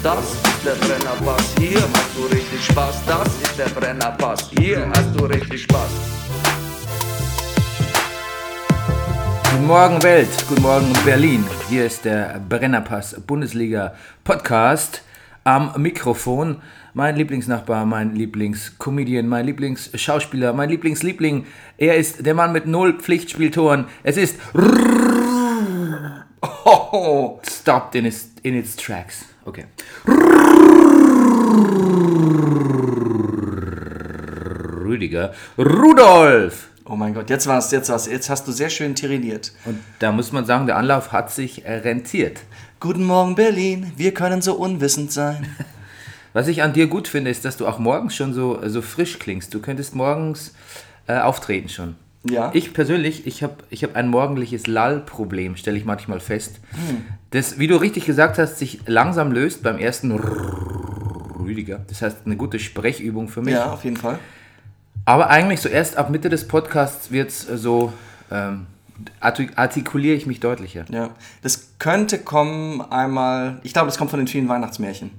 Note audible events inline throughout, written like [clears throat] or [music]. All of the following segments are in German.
Das ist der Brennerpass, hier hast du richtig Spaß. Das ist der Brennerpass, hier hast du richtig Spaß. Guten Morgen Welt, guten Morgen Berlin. Hier ist der Brennerpass Bundesliga Podcast am Mikrofon. Mein Lieblingsnachbar, mein Lieblingscomedian, mein Lieblingsschauspieler, mein Lieblingsliebling. Er ist der Mann mit null Pflichtspieltoren. Es ist oh, [laughs] stopped in its, in its tracks. Okay. Rüdiger Rudolf. Oh mein Gott, jetzt war's, jetzt war's. Jetzt hast du sehr schön tiriliert. Und da muss man sagen, der Anlauf hat sich rentiert. Guten Morgen, Berlin. Wir können so unwissend sein. [laughs] Was ich an dir gut finde, ist, dass du auch morgens schon so, so frisch klingst. Du könntest morgens äh, auftreten schon. Ja. Ich persönlich, ich habe ich hab ein morgendliches Lall-Problem, stelle ich manchmal fest. Das, wie du richtig gesagt hast, sich langsam löst beim ersten Rüdiger. Das heißt, eine gute Sprechübung für mich. Ja, auf jeden Fall. Aber eigentlich so erst ab Mitte des Podcasts wird es so, ähm, artik- artikuliere ich mich deutlicher. Ja. Das könnte kommen einmal. Ich glaube, das kommt von den vielen Weihnachtsmärchen.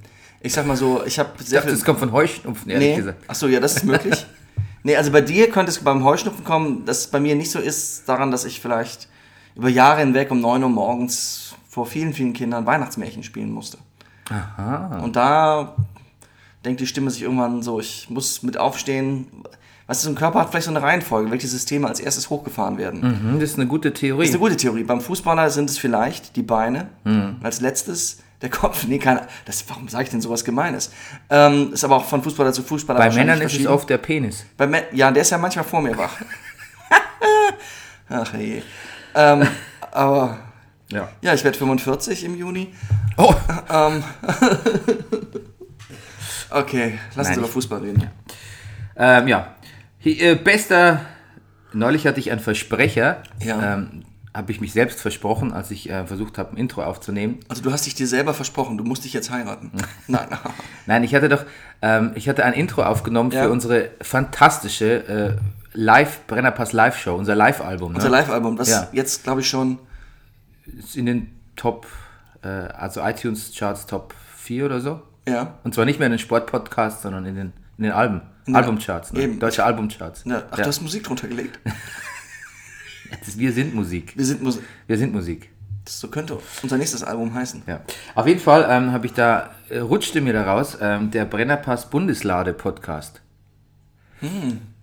Ich sag mal so, ich habe Ich sehr dachte, das kommt von Heuschnupfen, ehrlich nee. gesagt. Achso, ja, das ist möglich. [laughs] nee, also bei dir könnte es beim Heuschnupfen kommen, dass es bei mir nicht so ist, daran, dass ich vielleicht über Jahre hinweg um 9 Uhr morgens vor vielen, vielen Kindern Weihnachtsmärchen spielen musste. Aha. Und da denkt die Stimme sich irgendwann so, ich muss mit aufstehen. Weißt du, so ein Körper hat vielleicht so eine Reihenfolge, welche Systeme als erstes hochgefahren werden. Mhm, das ist eine gute Theorie. Das ist eine gute Theorie. Beim Fußballer sind es vielleicht die Beine, Mhm. als letztes der Kopf. Nee, keine, das, warum sage ich denn sowas Gemeines? Ähm, ist aber auch von Fußballer zu Fußballer Bei Männern ist es oft der Penis. Bei Mä- ja, der ist ja manchmal vor mir wach. [laughs] Ach je. Ähm, aber Ja. ja, ich werde 45 im Juni. Oh, Ähm, [laughs] okay, lass uns über Fußball reden. ähm, ja. Hier, äh, bester, neulich hatte ich einen Versprecher. Ja. Ähm, habe ich mich selbst versprochen, als ich äh, versucht habe, ein Intro aufzunehmen. Also du hast dich dir selber versprochen, du musst dich jetzt heiraten. [laughs] Nein. [laughs] Nein, ich hatte doch, ähm, ich hatte ein Intro aufgenommen Ja. für unsere fantastische äh, Live, Brennerpass Live-Show, unser Live-Album. Unser Ne? Live-Album, das Ja. jetzt glaube ich schon. Ist in den Top, äh, also iTunes-Charts Top 4 oder so. Ja. Und zwar nicht mehr in den Sportpodcasts, sondern in den, in den Alben. den- Albumcharts, ne? eben. Deutsche Albumcharts. ja ach, Ja. du hast Musik drunter gelegt. [laughs] Wir sind Musik. Wir sind Musik. Wir sind Musik. Das so könnte unser nächstes Album heißen. Ja. Auf jeden Fall ähm, habe ich da, äh, rutschte mir daraus, ähm, der Brennerpass Bundeslade Podcast.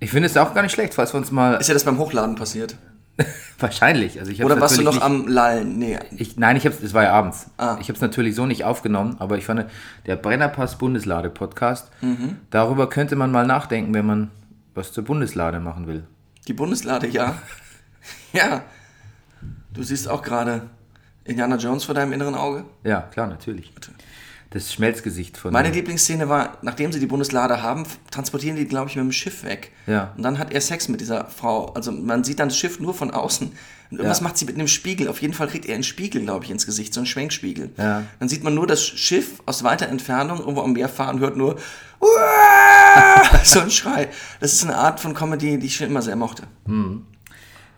Ich finde es auch gar nicht schlecht, falls wir uns mal. Ist ja das beim Hochladen passiert? [laughs] wahrscheinlich. Also ich Oder warst du noch natürlich am Lallen? Nee. nicht, ich, Nein, ich hab's, es war ja abends. Ah. Ich habe es natürlich so nicht aufgenommen, aber ich fand, der Brennerpass Bundeslade Podcast, Mhm. darüber könnte man mal nachdenken, wenn man was zur Bundeslade machen will. Die Bundeslade, ja. [laughs] [laughs] ja. Du siehst auch gerade Indiana Jones vor deinem inneren Auge. Ja, klar, natürlich. Das Schmelzgesicht von. Meine Lieblingsszene war, nachdem sie die Bundeslade haben, transportieren die, glaube ich, mit dem Schiff weg. Ja. Und dann hat er Sex mit dieser Frau. Also man sieht dann das Schiff nur von außen. Und irgendwas Ja. macht sie mit einem Spiegel. Auf jeden Fall kriegt er einen Spiegel, glaube ich, ins Gesicht, so einen Schwenkspiegel. Ja. Dann sieht man nur das Schiff aus weiter Entfernung irgendwo am Meer fahren und hört nur "Uah!" [laughs] [laughs] so ein Schrei. Das ist eine Art von Comedy, die ich schon immer sehr mochte.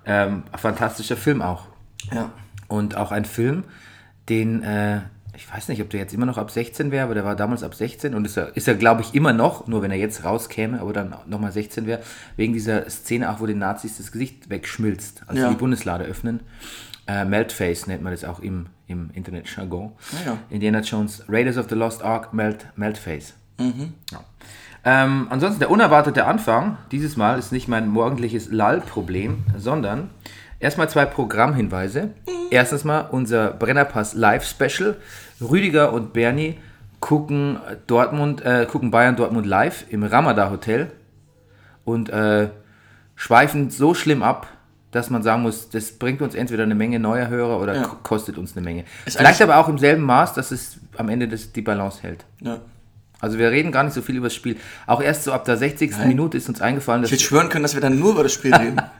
Ähm, fantastischer Film auch. Ja. Und auch ein Film, den äh, ich weiß nicht, ob der jetzt immer noch ab 16 wäre, aber der war damals ab 16 und ist er, ist er glaube ich, immer noch, nur wenn er jetzt rauskäme, aber dann nochmal 16 wäre, wegen dieser Szene auch, wo den Nazis das Gesicht wegschmilzt, als Ja. sie die Bundeslade öffnen. Äh, Meltface nennt man das auch im, im Internet-Jargon. Ah ja. Indiana Jones, Raiders of the Lost Ark, Melt, Meltface. Mhm. Ja. Ähm, ansonsten der unerwartete Anfang, dieses Mal ist nicht mein morgendliches Lall-Problem, sondern erstmal zwei Programmhinweise. Erstens mal unser Brennerpass Live-Special. Rüdiger und Bernie gucken Dortmund, äh, gucken Bayern Dortmund live im Ramada Hotel und äh, schweifen so schlimm ab, dass man sagen muss, das bringt uns entweder eine Menge neuer Hörer oder Ja. ko- kostet uns eine Menge. Ist Vielleicht aber auch im selben Maß, dass es am Ende das, die Balance hält. Ja. Also wir reden gar nicht so viel über das Spiel. Auch erst so ab der 60. Nein. Minute ist uns eingefallen, dass Ich hätte schwören können, dass wir dann nur über das Spiel reden. [laughs]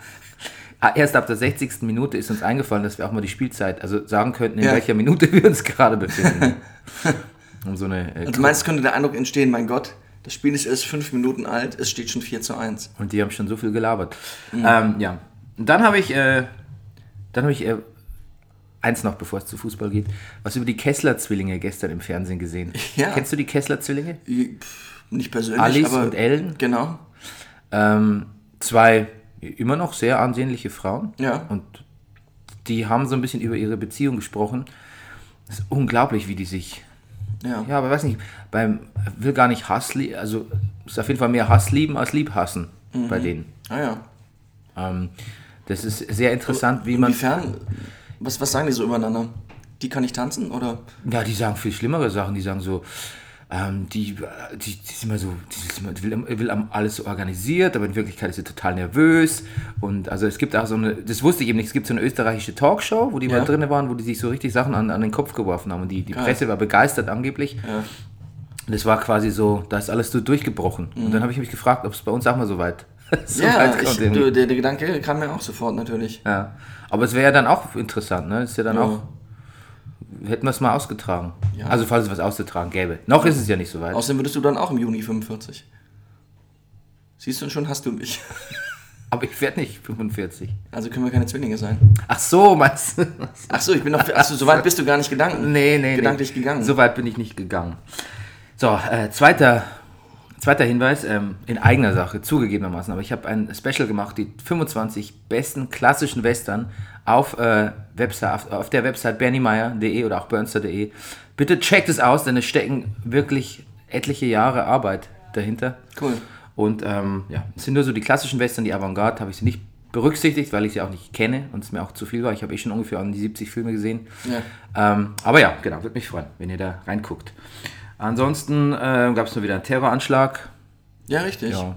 Ah, erst ab der 60. Minute ist uns eingefallen, dass wir auch mal die Spielzeit, also sagen könnten, in Ja. welcher Minute wir uns gerade befinden. um so eine äh, Und du meinst, könnte der Eindruck entstehen, mein Gott, das Spiel ist erst fünf Minuten alt, es steht schon 4 zu 1. Und die haben schon so viel gelabert. Mhm. Ähm, ja. Und dann habe ich, äh, dann habe ich äh, eins noch, bevor es zu Fußball geht, was über die Kessler-Zwillinge gestern im Fernsehen gesehen. Ja. Kennst du die Kessler-Zwillinge? Pff, Nicht persönlich, Alice aber... und Ellen? Genau. Ähm, zwei immer noch sehr ansehnliche Frauen. Ja. Und die haben so ein bisschen über ihre Beziehung gesprochen. Das ist unglaublich, wie die sich. Ja. Ja, aber weiß nicht, beim will gar nicht Hass lieben, also ist auf jeden Fall mehr Hass lieben als lieb hassen Mhm. bei denen. Ah ja. Ähm, das ist sehr interessant, wie man. Inwiefern, was, was sagen die so übereinander? Die kann ich tanzen, oder? Ja, die sagen viel schlimmere Sachen. Die sagen so, ähm, die, die, die ist immer so, die, ist immer, die will, will alles so organisiert, aber in Wirklichkeit ist sie total nervös. Und also es gibt auch so eine, das wusste ich eben nicht, es gibt so eine österreichische Talkshow, wo die Ja. mal drin waren, wo die sich so richtig Sachen an, an den Kopf geworfen haben. Und die, die Geil. Presse war begeistert angeblich. Ja. Und das war quasi so, da ist alles so durchgebrochen. Und dann habe ich mich gefragt, ob es bei uns auch mal so weit, [laughs] so Mhm. ja, ich, du, der, der Gedanke kam mir auch sofort natürlich. Ja. Aber es wäre ja dann auch interessant, ne? Ist ja dann Ja. auch, hätten wir es mal ausgetragen. Ja. Also falls es was auszutragen gäbe. Noch ist es ja nicht so weit. Außerdem würdest du dann auch im Juni 45. Siehst du schon hast du mich. [laughs] Aber ich werde nicht 45. Also können wir keine Zwillinge sein. Ach so, meinst du? [laughs] Ach so, ich bin noch. Achso, so weit bist du gar nicht gedanken. Nee, nee, Gedanklich nee. gegangen. So weit bin ich nicht gegangen. So, äh, zweiter, zweiter Hinweis, ähm, in eigener Sache, zugegebenermaßen. Aber ich habe ein Special gemacht, die 25 besten klassischen Western auf, äh, Website, auf, auf der Website berniemeyer.de oder auch burnster.de. Bitte checkt es aus, denn es stecken wirklich etliche Jahre Arbeit dahinter. Cool. Und ähm, ja, es sind nur so die klassischen Western, die Avantgarde habe ich sie nicht berücksichtigt, weil ich sie auch nicht kenne und es mir auch zu viel war. Ich habe eh schon ungefähr an die 70 Filme gesehen. Ja. Ähm, aber ja, genau, würde mich freuen, wenn ihr da reinguckt. Ansonsten äh, gab es nur wieder einen Terroranschlag. Ja, richtig. Ja.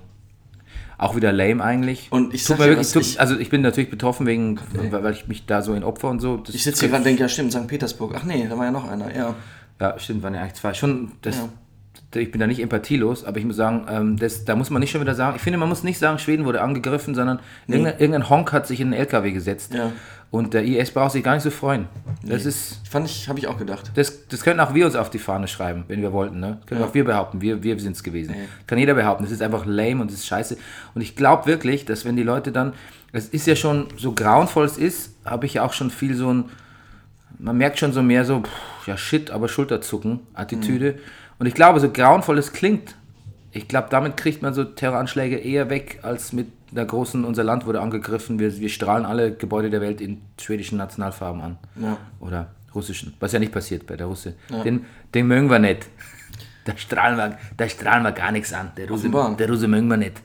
Auch wieder lame eigentlich. Und ich sag mir wirklich, tut, ich- also ich bin natürlich betroffen wegen, weil, weil ich mich da so in Opfer und so. Das Ich sitze hier gerade und denke, ja stimmt, St. Petersburg. Ach nee, da war ja noch einer. Ja. Ja, stimmt, waren ja eigentlich zwei. Schon, das, Ja. ich bin da nicht empathielos, aber ich muss sagen, ähm, das, da muss man nicht schon wieder sagen, ich finde, man muss nicht sagen, Schweden wurde angegriffen, sondern irgendein, irgendein Honk hat sich in den LKW gesetzt. Ja. Und der IS braucht sich gar nicht so freuen. Das ist, Fand ich, habe ich auch gedacht. das, das können auch wir uns auf die Fahne schreiben, wenn wir wollten. Ne? Können Ja. auch wir behaupten, wir, wir sind es gewesen. Ja. Kann jeder behaupten, das ist einfach lame und das ist scheiße. Und ich glaube wirklich, dass wenn die Leute dann, es ist ja schon so grauenvoll es ist, habe ich ja auch schon viel so ein, man merkt schon so mehr so, pff, ja shit, aber Schulterzucken, Attitüde. Und ich glaube, so grauenvoll es klingt, ich glaube, damit kriegt man so Terroranschläge eher weg, als mit der großen, unser Land wurde angegriffen, wir, wir strahlen alle Gebäude der Welt in schwedischen Nationalfarben an. Ja. Oder russischen. Was ja nicht passiert bei der Russe. Ja. Den, den mögen wir nicht. [laughs] Da strahlen wir, da strahlen wir gar nichts an. Der Russe, Offenbar. der Russe mögen wir nicht.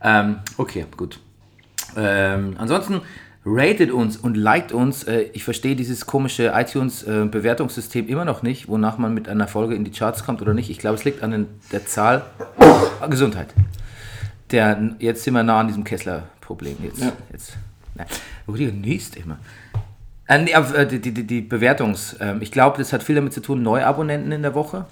Ähm, okay, gut. Ähm, ansonsten ratet uns und liked uns. Äh, ich verstehe dieses komische iTunes-Bewertungssystem immer noch nicht, wonach man mit einer Folge in die Charts kommt oder nicht. Ich glaube, es liegt an der Zahl. Ah, Gesundheit. Der, jetzt sind wir nah an diesem Kessler-Problem. Jetzt, Ja. jetzt. Na, Rüdiger niest immer. Äh, nee, äh, die, die, die- die Bewertungs. ähm, ich glaube, das hat viel damit zu tun, Neuabonnenten in der Woche.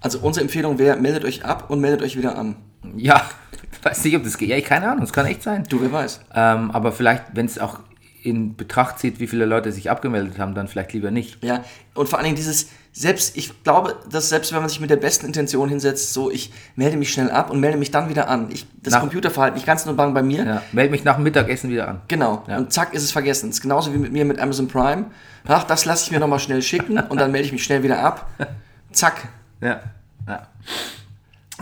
Also unsere Empfehlung wäre, meldet euch ab und meldet euch wieder an. Ja, [laughs] weiß nicht, ob das geht. Ja, ich keine Ahnung, es kann echt sein. Du, wer weiß. Ähm, aber vielleicht, wenn es auch in Betracht zieht, wie viele Leute sich abgemeldet haben, dann vielleicht lieber nicht. Ja, und vor allen Dingen dieses, selbst, ich glaube, dass selbst wenn man sich mit der besten Intention hinsetzt, so, ich melde mich schnell ab und melde mich dann wieder an. Ich, das Nach- Computerverhalten, ich kann es nur bang bei mir. Ja, meld mich nach dem Mittagessen wieder an. Genau. Ja. Und zack, ist es vergessen. Das ist genauso wie mit mir mit Amazon Prime. Ach, das lasse ich mir nochmal schnell schicken und dann melde ich mich schnell wieder ab. [laughs] Zack. Ja. ja.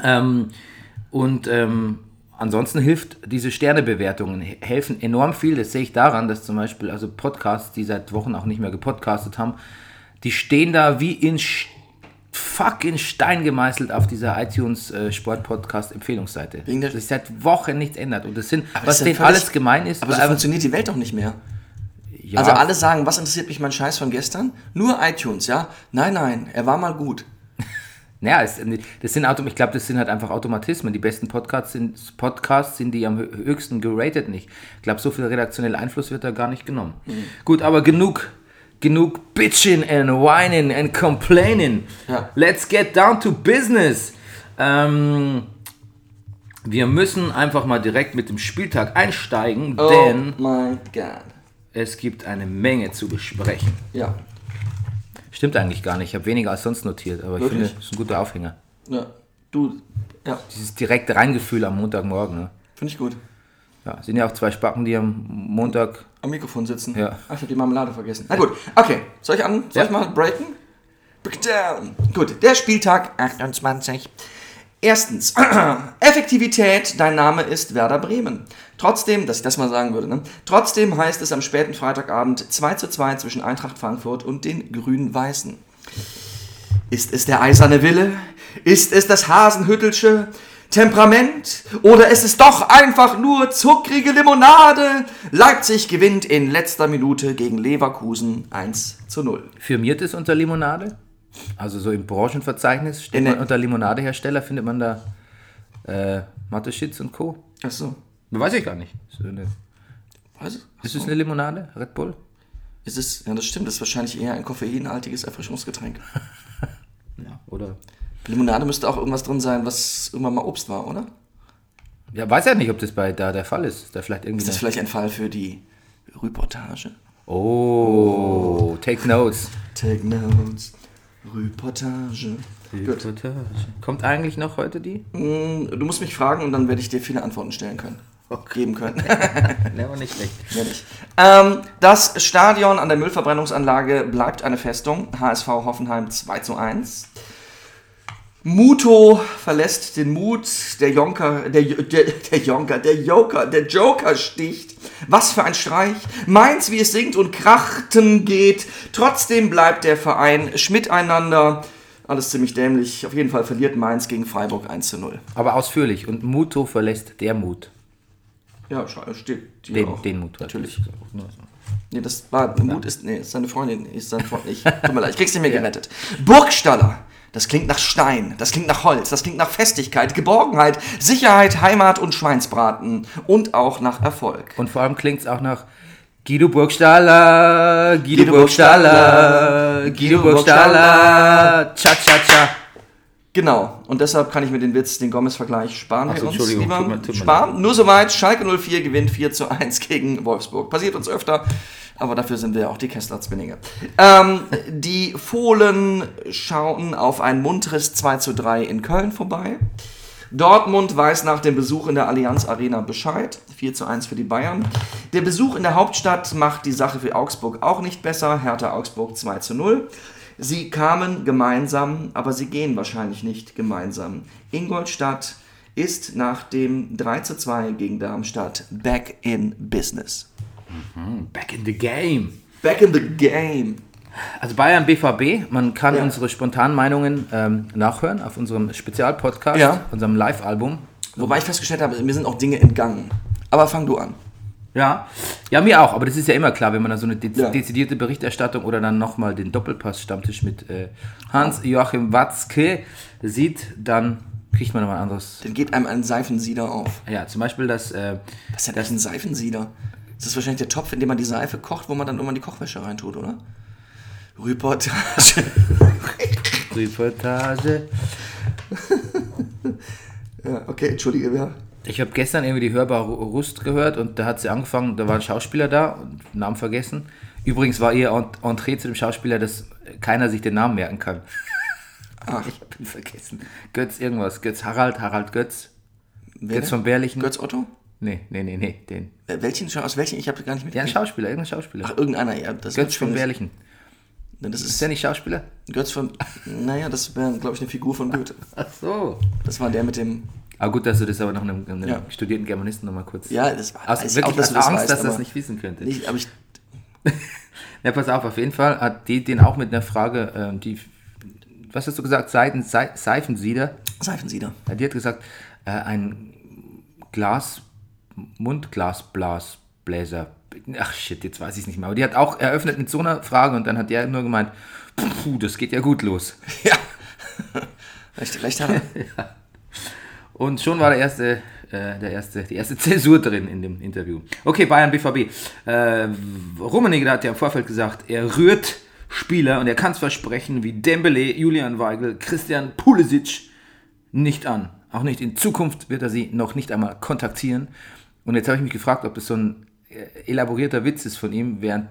Ähm, und ähm, ansonsten hilft diese Sternebewertungen, he- helfen enorm viel. Das sehe ich daran, dass zum Beispiel also Podcasts, die seit Wochen auch nicht mehr gepodcastet haben, die stehen da wie in fucking Stein gemeißelt auf dieser iTunes äh, Sport Podcast Empfehlungsseite. Wegen der- dass sich seit Wochen nichts ändert. Und das sind, das was ist denen alles gemein ist, Aber so funktioniert die Welt doch nicht mehr. ja, Also alle sagen, was interessiert mich mein Scheiß von gestern? Nur iTunes, ja? Nein, nein, er war mal gut. [laughs] Ja, es, das sind Autom ich glaube, das sind halt einfach Automatismen. Die besten Podcasts sind, Podcasts sind die am hö- höchsten geratet nicht. Ich glaube, so viel redaktioneller Einfluss wird da gar nicht genommen. Gut, aber genug, genug bitching and whining and complaining. Ja. Let's get down to business. Ähm, wir müssen einfach mal direkt mit dem Spieltag einsteigen, Oh denn mein Gott. es gibt eine Menge zu besprechen. Ja. Stimmt eigentlich gar nicht. Ich habe weniger als sonst notiert, aber ich Wirklich? finde, das ist ein guter Aufhänger. ja. Du, ja, Dieses direkte Reingefühl am Montagmorgen. Ne? finde ich gut. Ja, sind ja auch zwei Spacken, die am Montag. Am Mikrofon sitzen. Ja. Ach, ich habe die Marmelade vergessen. Na gut, okay. Soll ich an? Soll Ja. ich mal breaken? Break it down. Gut, der Spieltag 28. Erstens, [clears throat] Effektivität, dein Name ist Werder Bremen. Trotzdem, dass ich das mal sagen würde, ne? trotzdem heißt es am späten Freitagabend 2 zu 2 zwischen Eintracht Frankfurt und den Grün-Weißen. Ist es der eiserne Wille? Ist es das Hasenhüttelsche Temperament? Oder ist es doch einfach nur zuckrige Limonade? Leipzig gewinnt in letzter Minute gegen Leverkusen 1 zu 0. Firmiert es unter Limonade? Also so im Branchenverzeichnis steht In man unter Limonadehersteller, findet man da äh, Mathe-Schitz und Co. Achso. Weiß ich gar nicht. So eine, Was? ist es eine Limonade? Red Bull? Ist es, ja, das stimmt, das ist wahrscheinlich eher ein koffeinhaltiges Erfrischungsgetränk. [laughs] Ja. Oder? Limonade müsste auch irgendwas drin sein, was irgendwann mal Obst war, oder? Ja, weiß ja nicht, ob das bei da der Fall ist. Ist da vielleicht irgendwie. Ist das vielleicht ein Fall für die Reportage? oh, take notes. Take notes. Reportage. Gut. Kommt eigentlich noch heute die? Mm, Du musst mich fragen und dann werde ich dir viele Antworten stellen können. Geben können. [laughs] Ne, war nicht schlecht. Ja, nicht. Ähm, das Stadion an der Müllverbrennungsanlage bleibt eine Festung. HSV Hoffenheim 2 zu 1. Muto verlässt den Mut, der Jonker, der, der, der Jonker, der Joker, der Joker sticht. Was für ein Streich. Mainz, wie es singt und krachten geht. Trotzdem bleibt der Verein miteinander. Alles ziemlich dämlich. Auf jeden Fall verliert Mainz gegen Freiburg 1 zu 0. Aber ausführlich. Und Muto verlässt der Mut. Ja, steht hier Den, auch. den Mut. Natürlich. Nee, das war, Mut ist, nee, ist seine Freundin, ist sein Freund. Ich, tut mir leid, ich krieg's nicht mehr gerettet. Burgstaller. Das klingt nach Stein, das klingt nach Holz, das klingt nach Festigkeit, Geborgenheit, Sicherheit, Heimat und Schweinsbraten. Und auch nach Erfolg. Und vor allem klingt es auch nach Guido Burgstaller, Guido, Guido Burgstaller, Guido Burgstaller, cha cha cha. Genau, und deshalb kann ich mir den Witz, den Gomez-Vergleich sparen Ach wir so, uns Entschuldigung, lieber. tut mir- tut mir sparen. Nur soweit, Schalke 04 gewinnt 4 zu 1 gegen Wolfsburg. Passiert uns öfter, aber dafür sind wir ja auch die Kessler-Zwillinge. Ähm, die Fohlen schauen auf ein munteres 2 zu 3 in Köln vorbei. Dortmund weiß nach dem Besuch in der Allianz Arena Bescheid. 4 zu 1 für die Bayern. Der Besuch in der Hauptstadt macht die Sache für Augsburg auch nicht besser. Hertha Augsburg 2 zu 0. Sie kamen gemeinsam, aber sie gehen wahrscheinlich nicht gemeinsam. Ingolstadt ist nach dem 3 zu 2 gegen Darmstadt back in business. Back in the game. Back in the game. Also Bayern BVB, man kann Ja. unsere spontanen Meinungen ähm, nachhören auf unserem Spezialpodcast, Ja. unserem Live-Album. Wobei ich festgestellt habe, mir sind auch Dinge entgangen. Aber fang du an. Ja. ja, mir auch, aber das ist ja immer klar, wenn man dann so eine de Ja. dezidierte Berichterstattung oder dann nochmal den Doppelpass-Stammtisch mit äh, Hans-Joachim Watzke sieht, dann kriegt man nochmal ein anderes. Dann geht einem ein Seifensieder auf. Ja, zum Beispiel das, äh, Was ist denn das ein Seifensieder? Das ist wahrscheinlich der Topf, in dem man die Seife kocht, wo man dann irgendwann die Kochwäsche reintut, oder? Reportage. [laughs] Reportage. [laughs] ja, okay, entschuldige, ja. Ich habe gestern irgendwie die hörbare Rust gehört und da hat sie angefangen, da war ein Schauspieler da, und Namen vergessen. Übrigens war ihr Ent- Entree zu dem Schauspieler, dass keiner sich den Namen merken kann. Ach, [laughs] Ich habe ihn vergessen. Götz irgendwas. Götz Harald, Harald Götz. wer Götz von Berlichen. Götz Otto? Nee, nee, nee, nee, den. Welchen, aus welchen? Ich habe gar nicht Ja, ein. Schauspieler, irgendein Schauspieler. Ach, irgendeiner, ja. Das Götz von Berlichen. Das Ist ist der nicht Schauspieler? Götz von. Naja, das wäre, glaube ich, eine Figur von Goethe. [laughs] Ach so. Das war der mit dem. Aber gut, dass du das aber noch einem, einem Ja. studierten Germanisten nochmal kurz. Ja, das war. Aus, ich wirklich auch, dass aus du das Angst, weißt, dass das aber nicht wissen könnte. Nicht, aber ich. [laughs] Ja, pass auf, auf jeden Fall hat die den auch mit einer Frage, ähm, die, was hast du gesagt, Seiten, Se Seifensieder? Seifensieder. Ja, die hat gesagt, äh, ein Glas, Mundglasblasbläser. Ach shit, jetzt weiß ich es nicht mehr. Aber die hat auch eröffnet mit so einer Frage und dann hat der nur gemeint, puh, das geht ja gut los. [laughs] Ja. recht, recht hat er. [laughs] Und schon war der erste, äh, der erste, die erste Zäsur drin in dem Interview. Okay, Bayern BVB. Äh, Rummenigge hat ja im Vorfeld gesagt, er rührt Spieler und er kann es versprechen wie Dembele, Julian Weigel, Christian Pulisic nicht an. Auch nicht in Zukunft wird er sie noch nicht einmal kontaktieren. Und jetzt habe ich mich gefragt, ob das so ein äh, elaborierter Witz ist von ihm, während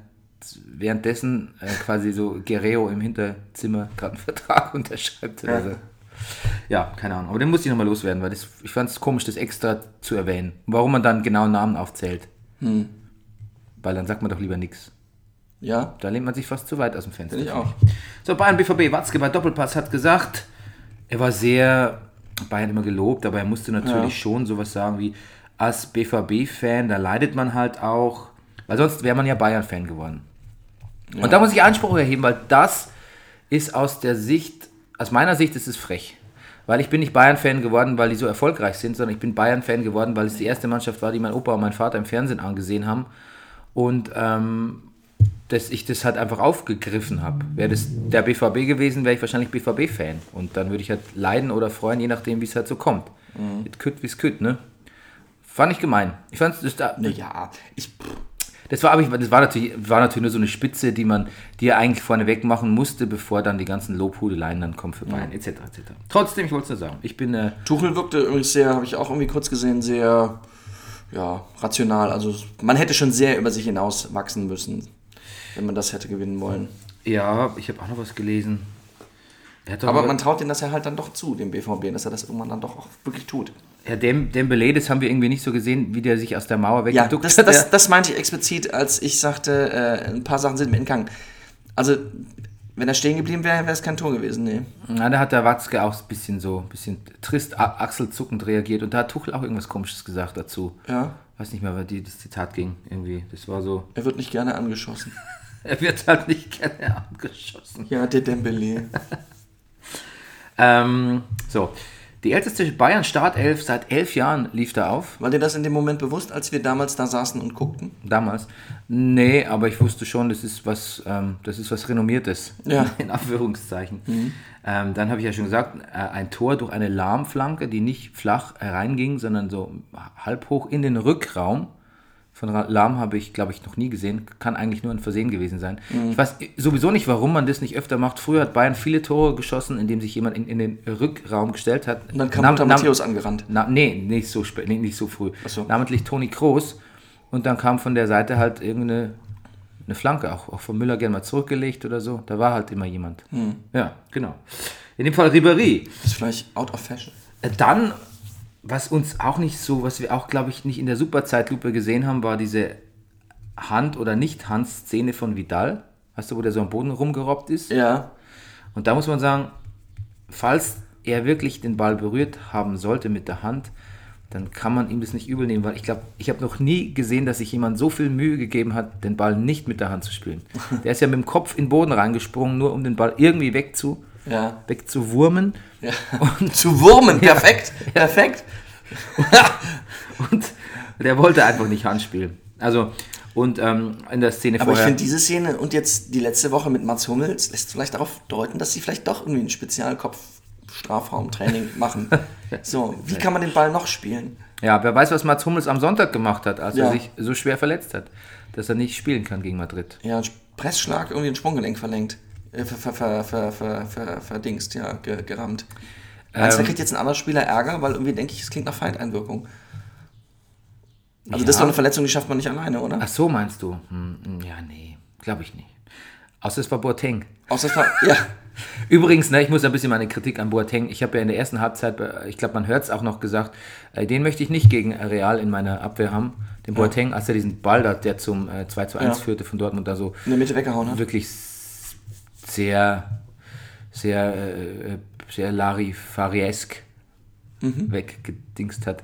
währenddessen äh, quasi so Guerrero im Hinterzimmer gerade einen Vertrag [laughs] unterschreibt oder Ja. so. Ja, keine Ahnung. Aber den muss ich nochmal loswerden, weil das, ich fand es komisch, das extra zu erwähnen. Warum man dann genau Namen aufzählt. Weil dann sagt man doch lieber nichts. Ja, Da lehnt man sich fast zu weit aus dem Fenster. ich auch. So, Bayern BVB, Watzke bei Doppelpass hat gesagt, er war sehr, Bayern immer gelobt, aber er musste natürlich Ja. schon sowas sagen wie, als BVB-Fan, da leidet man halt auch, weil sonst wäre man ja Bayern-Fan geworden. Und da muss ich Anspruch erheben, weil das ist aus der Sicht, aus meiner Sicht ist es frech. Weil ich bin nicht Bayern-Fan geworden, weil die so erfolgreich sind, sondern ich bin Bayern-Fan geworden, weil es die erste Mannschaft war, die mein Opa und mein Vater im Fernsehen angesehen haben. Und ähm, dass ich das halt einfach aufgegriffen habe. Wäre das der BVB gewesen, wäre ich wahrscheinlich BVB-Fan. Und dann würde ich halt leiden oder freuen, je nachdem, wie es halt so kommt. Mit kütt wie es kütt, ne? Fand ich gemein. Ich fand das, da, Naja, ich. das war, aber ich, das war natürlich, war natürlich nur so eine Spitze, die man, die er eigentlich vorneweg machen musste, bevor dann die ganzen Lobhudeleien dann kommen für Bayern, etc., etc. Trotzdem, ich wollte es nur sagen, ich bin, äh, Tuchel wirkte übrigens sehr, habe ich auch irgendwie kurz gesehen, sehr ja, rational. Also man hätte schon sehr über sich hinaus wachsen müssen, wenn man das hätte gewinnen wollen. ja, ich habe auch noch was gelesen. Er Aber aber man traut ihm das ja halt dann doch zu, dem BVB, dass er das irgendwann dann doch auch wirklich tut. Herr Dem, Dembele, das haben wir irgendwie nicht so gesehen, wie der sich aus der Mauer Ja, weggeduckt das, hat. das, das meinte ich explizit, als ich sagte, äh, ein paar Sachen sind mir entgangen. Also, wenn er stehen geblieben wäre, wäre es kein Tor gewesen, nee. Na, da hat der Watzke auch ein bisschen so, ein bisschen trist, achselzuckend reagiert und da hat Tuchel auch irgendwas Komisches gesagt dazu. Ja, Weiß nicht mehr, die, das Zitat ging irgendwie. Das war so, er wird nicht gerne angeschossen. [laughs] er wird halt nicht gerne angeschossen. Ja, der Dembele. [laughs] Ähm, so, die älteste Bayern-Startelf seit elf Jahren lief da auf, War dir das in dem Moment bewusst, als wir damals da saßen und guckten? damals. Nee, aber ich wusste schon, das ist was, ähm, das ist was Renommiertes, Ja. [laughs] in Anführungszeichen. Ähm, dann habe ich ja schon gesagt, äh, ein Tor durch eine Lahmflanke, die nicht flach hereinging, sondern so halb hoch in den Rückraum. Von Lahm habe ich, glaube ich, noch nie gesehen. Kann eigentlich nur ein Versehen gewesen sein. Ich weiß sowieso nicht, warum man das nicht öfter macht. Früher hat Bayern viele Tore geschossen, indem sich jemand in, in den Rückraum gestellt hat. Und dann kam Nam- nam- Matthäus angerannt. Na, nee, nicht so, spät, nee, nicht so früh. So. Namentlich Toni Kroos. Und dann kam von der Seite halt irgendeine eine Flanke, auch, auch von Müller gerne mal zurückgelegt oder so. Da war halt immer jemand. Hm. Ja, genau. In dem Fall Ribéry. Ist vielleicht out of fashion. Äh, Dann, was uns auch nicht so, was wir auch, glaube ich, nicht in der Superzeitlupe gesehen haben, war diese Hand- oder Nicht-Hand-Szene von Vidal. Weißt du, wo der so am Boden rumgerobbt ist? Ja, Und da muss man sagen, falls er wirklich den Ball berührt haben sollte mit der Hand, dann kann man ihm das nicht übel nehmen, weil ich glaube, ich habe noch nie gesehen, dass sich jemand so viel Mühe gegeben hat, den Ball nicht mit der Hand zu spielen. [laughs] Der ist ja mit dem Kopf in den Boden reingesprungen, nur um den Ball irgendwie wegzu, ja. wegzuwurmen. ja. [laughs] Zu Wurmen, perfekt, [laughs] perfekt. [laughs] Und der wollte einfach nicht Hand spielen. Also, und ähm, in der Szene Aber ich vorher. finde diese Szene und jetzt die letzte Woche mit Mats Hummels lässt vielleicht darauf deuten, dass sie vielleicht doch irgendwie ein Spezialkopf-Strafraumtraining machen. So, wie kann man den Ball noch spielen? ja, wer weiß, was Mats Hummels am Sonntag gemacht hat, als Ja. er sich so schwer verletzt hat, dass er nicht spielen kann gegen Madrid. Ja, ein Pressschlag, irgendwie ein Sprunggelenk verlenkt. Äh, ver, ver, ver, ver, ver, ver, verdingst, ja, ge, gerammt. Meinst du, da kriegt jetzt ein anderer Spieler Ärger, weil irgendwie denke ich, es klingt nach Feindeinwirkung. Also Ja. das ist doch eine Verletzung, die schafft man nicht alleine, oder? Ach so, meinst du? Hm, hm, ja, nee, glaube ich nicht. Außer es war Boateng. Außer es war, ja. [laughs] Übrigens, ne, ich muss ein bisschen meine Kritik an Boateng. Ich habe ja in der ersten Halbzeit, äh, ich glaube, man hört es auch noch gesagt, äh, den möchte ich nicht gegen Real in meiner Abwehr haben. Den Boateng, als er diesen Ball da, der zum äh, 2 zu 1 Ja. führte von Dortmund, da so In der Mitte weggehauen hat. wirklich sehr, sehr, äh, sehr Larifariesk weggedingst hat.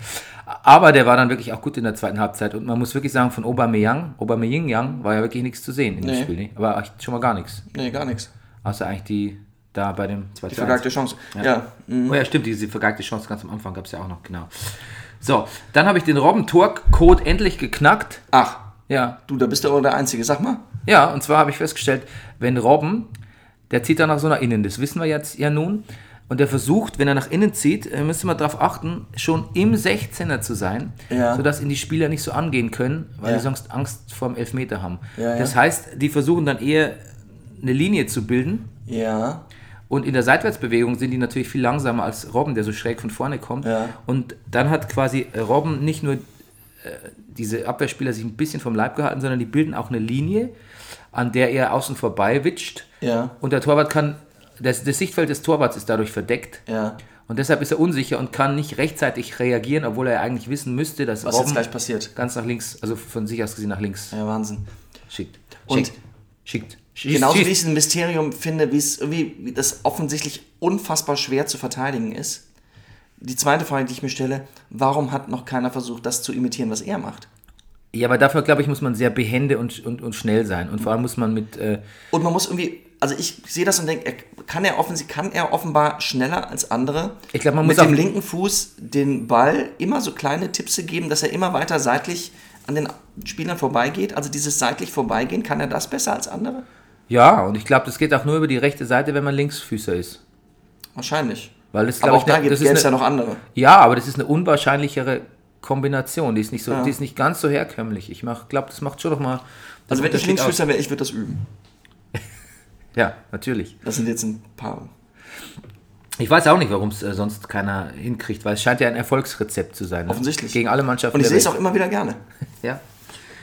Aber der war dann wirklich auch gut in der zweiten Halbzeit und man muss wirklich sagen, von Aubameyang, Aubameyang war ja wirklich nichts zu sehen in dem Nee. Spiel. Ne? Aber schon mal gar nichts. Nee, gar nichts. Außer eigentlich die da bei dem 2 Die zu 1. vergeigte Chance. Ja. mhm. Oh ja, stimmt, diese vergeigte Chance ganz am Anfang gab es ja auch noch, genau. So, dann habe ich den Robben-Tor-Code endlich geknackt. Ach, Ja, du, da bist du aber der Einzige. Sag mal. ja, und zwar habe ich festgestellt, wenn Robben, der zieht dann nach so nach innen, das wissen wir jetzt ja nun, und der versucht, wenn er nach innen zieht, äh, müsste man darauf achten, schon im 16er zu sein, Ja. sodass ihn die Spieler nicht so angehen können, weil Ja. die sonst Angst vor dem Elfmeter haben. Ja, ja. Das heißt, die versuchen dann eher eine Linie zu bilden, Ja. Und in der Seitwärtsbewegung sind die natürlich viel langsamer als Robben, der so schräg von vorne kommt. Ja. Und dann hat quasi Robben nicht nur äh, diese Abwehrspieler sich ein bisschen vom Leib gehalten, sondern die bilden auch eine Linie, an der er außen vorbei witscht. Ja. Und der Torwart kann, das, das Sichtfeld des Torwarts ist dadurch verdeckt. Ja. Und deshalb ist er unsicher und kann nicht rechtzeitig reagieren, obwohl er eigentlich wissen müsste, dass Was jetzt Robben gleich passiert. ganz nach links, also von sich aus gesehen nach links Ja, Wahnsinn. schickt. Und- schickt. Schickt. Genauso wie ich es ein Mysterium finde, wie es irgendwie, wie das offensichtlich unfassbar schwer zu verteidigen ist. Die zweite Frage, die ich mir stelle, warum hat noch keiner versucht, das zu imitieren, was er macht? Ja, aber dafür, glaube ich, muss man sehr behende und, und, und schnell sein. Und vor allem muss man mit, äh, Und man muss irgendwie, also ich sehe das und denke, kann er offensichtlich, kann er offenbar schneller als andere Ich glaub, man mit muss dem auch- linken Fuß den Ball immer so kleine Tipse geben, dass er immer weiter seitlich an den Spielern vorbeigeht. Also dieses seitlich vorbeigehen, kann er das besser als andere? ja, und ich glaube, das geht auch nur über die rechte Seite, wenn man Linksfüßer ist. Wahrscheinlich. Weil das, Aber glaube auch ich, da ne- gibt es ja noch andere. ja, aber das ist eine unwahrscheinlichere Kombination. Die ist nicht so, Ja. die ist nicht ganz so herkömmlich. Ich glaube, das macht schon noch mal. Also wenn ich Linksfüßer wäre, ich würde das üben. [laughs] Ja, natürlich. Das sind jetzt ein paar. Ich weiß auch nicht, warum es äh, sonst keiner hinkriegt, weil es scheint ja ein Erfolgsrezept zu sein. Ne? Offensichtlich. Gegen alle Mannschaften. Und ich sehe es auch immer wieder gerne. [laughs] Ja.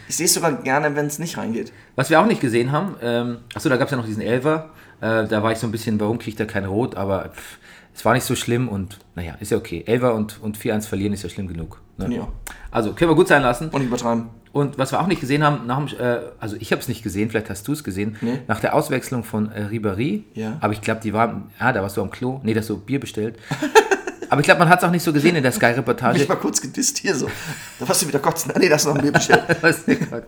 Ich sehe es sogar gerne, wenn es nicht reingeht. Was wir auch nicht gesehen haben, ähm, achso, da gab es ja noch diesen Elfer. Äh, da war ich so ein bisschen, warum kriegt er kein Rot? Aber pff, es war nicht so schlimm und naja, ist ja okay. Elfer und, und 4-1 verlieren ist ja schlimm genug. Ne? Ja. Also können wir gut sein lassen. Und nicht übertreiben. Und was wir auch nicht gesehen haben, nach äh, also ich habe es nicht gesehen, vielleicht hast du es gesehen, Nee. nach der Auswechslung von äh, Ribéry, Ja. aber ich glaube, die war, ah, da warst du am Klo, nee, da hast du Bier bestellt. [laughs] aber ich glaube, man hat es auch nicht so gesehen in der Ich Sky-Reportage. war kurz gedisst hier so. Da warst du wieder kotzen. Ah, nee, das ist noch ein Bier bestellt. [laughs] Gott?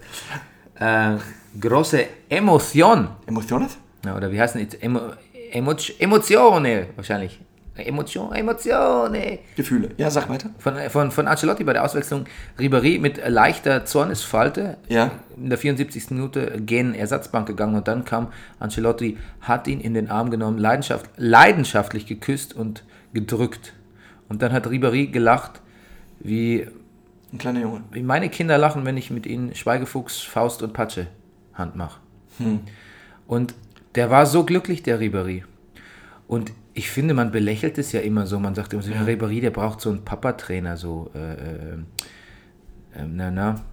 äh, große Emotion. Emotiones? Ja, oder wie heißt? Emo, Emo, Emotione wahrscheinlich. Emotion, Emotione. Gefühle. Ja, sag weiter. Von, von, von Ancelotti bei der Auswechslung Ribéry mit leichter Zornesfalte. Ja. In der 74. Minute gehen Ersatzbank gegangen und dann kam Ancelotti, hat ihn in den Arm genommen, leidenschaft, leidenschaftlich geküsst und gedrückt. Und dann hat Ribéry gelacht, wie, Ein kleiner Junge. wie meine Kinder lachen, wenn ich mit ihnen Schweigefuchs, Faust und Patsche Hand mache. Und der war so glücklich, der Ribéry. Und ich finde, man belächelt es ja immer so. Man sagt immer so, ja. Ribéry, der braucht so einen Papatrainer, so, äh, äh, äh, na, na.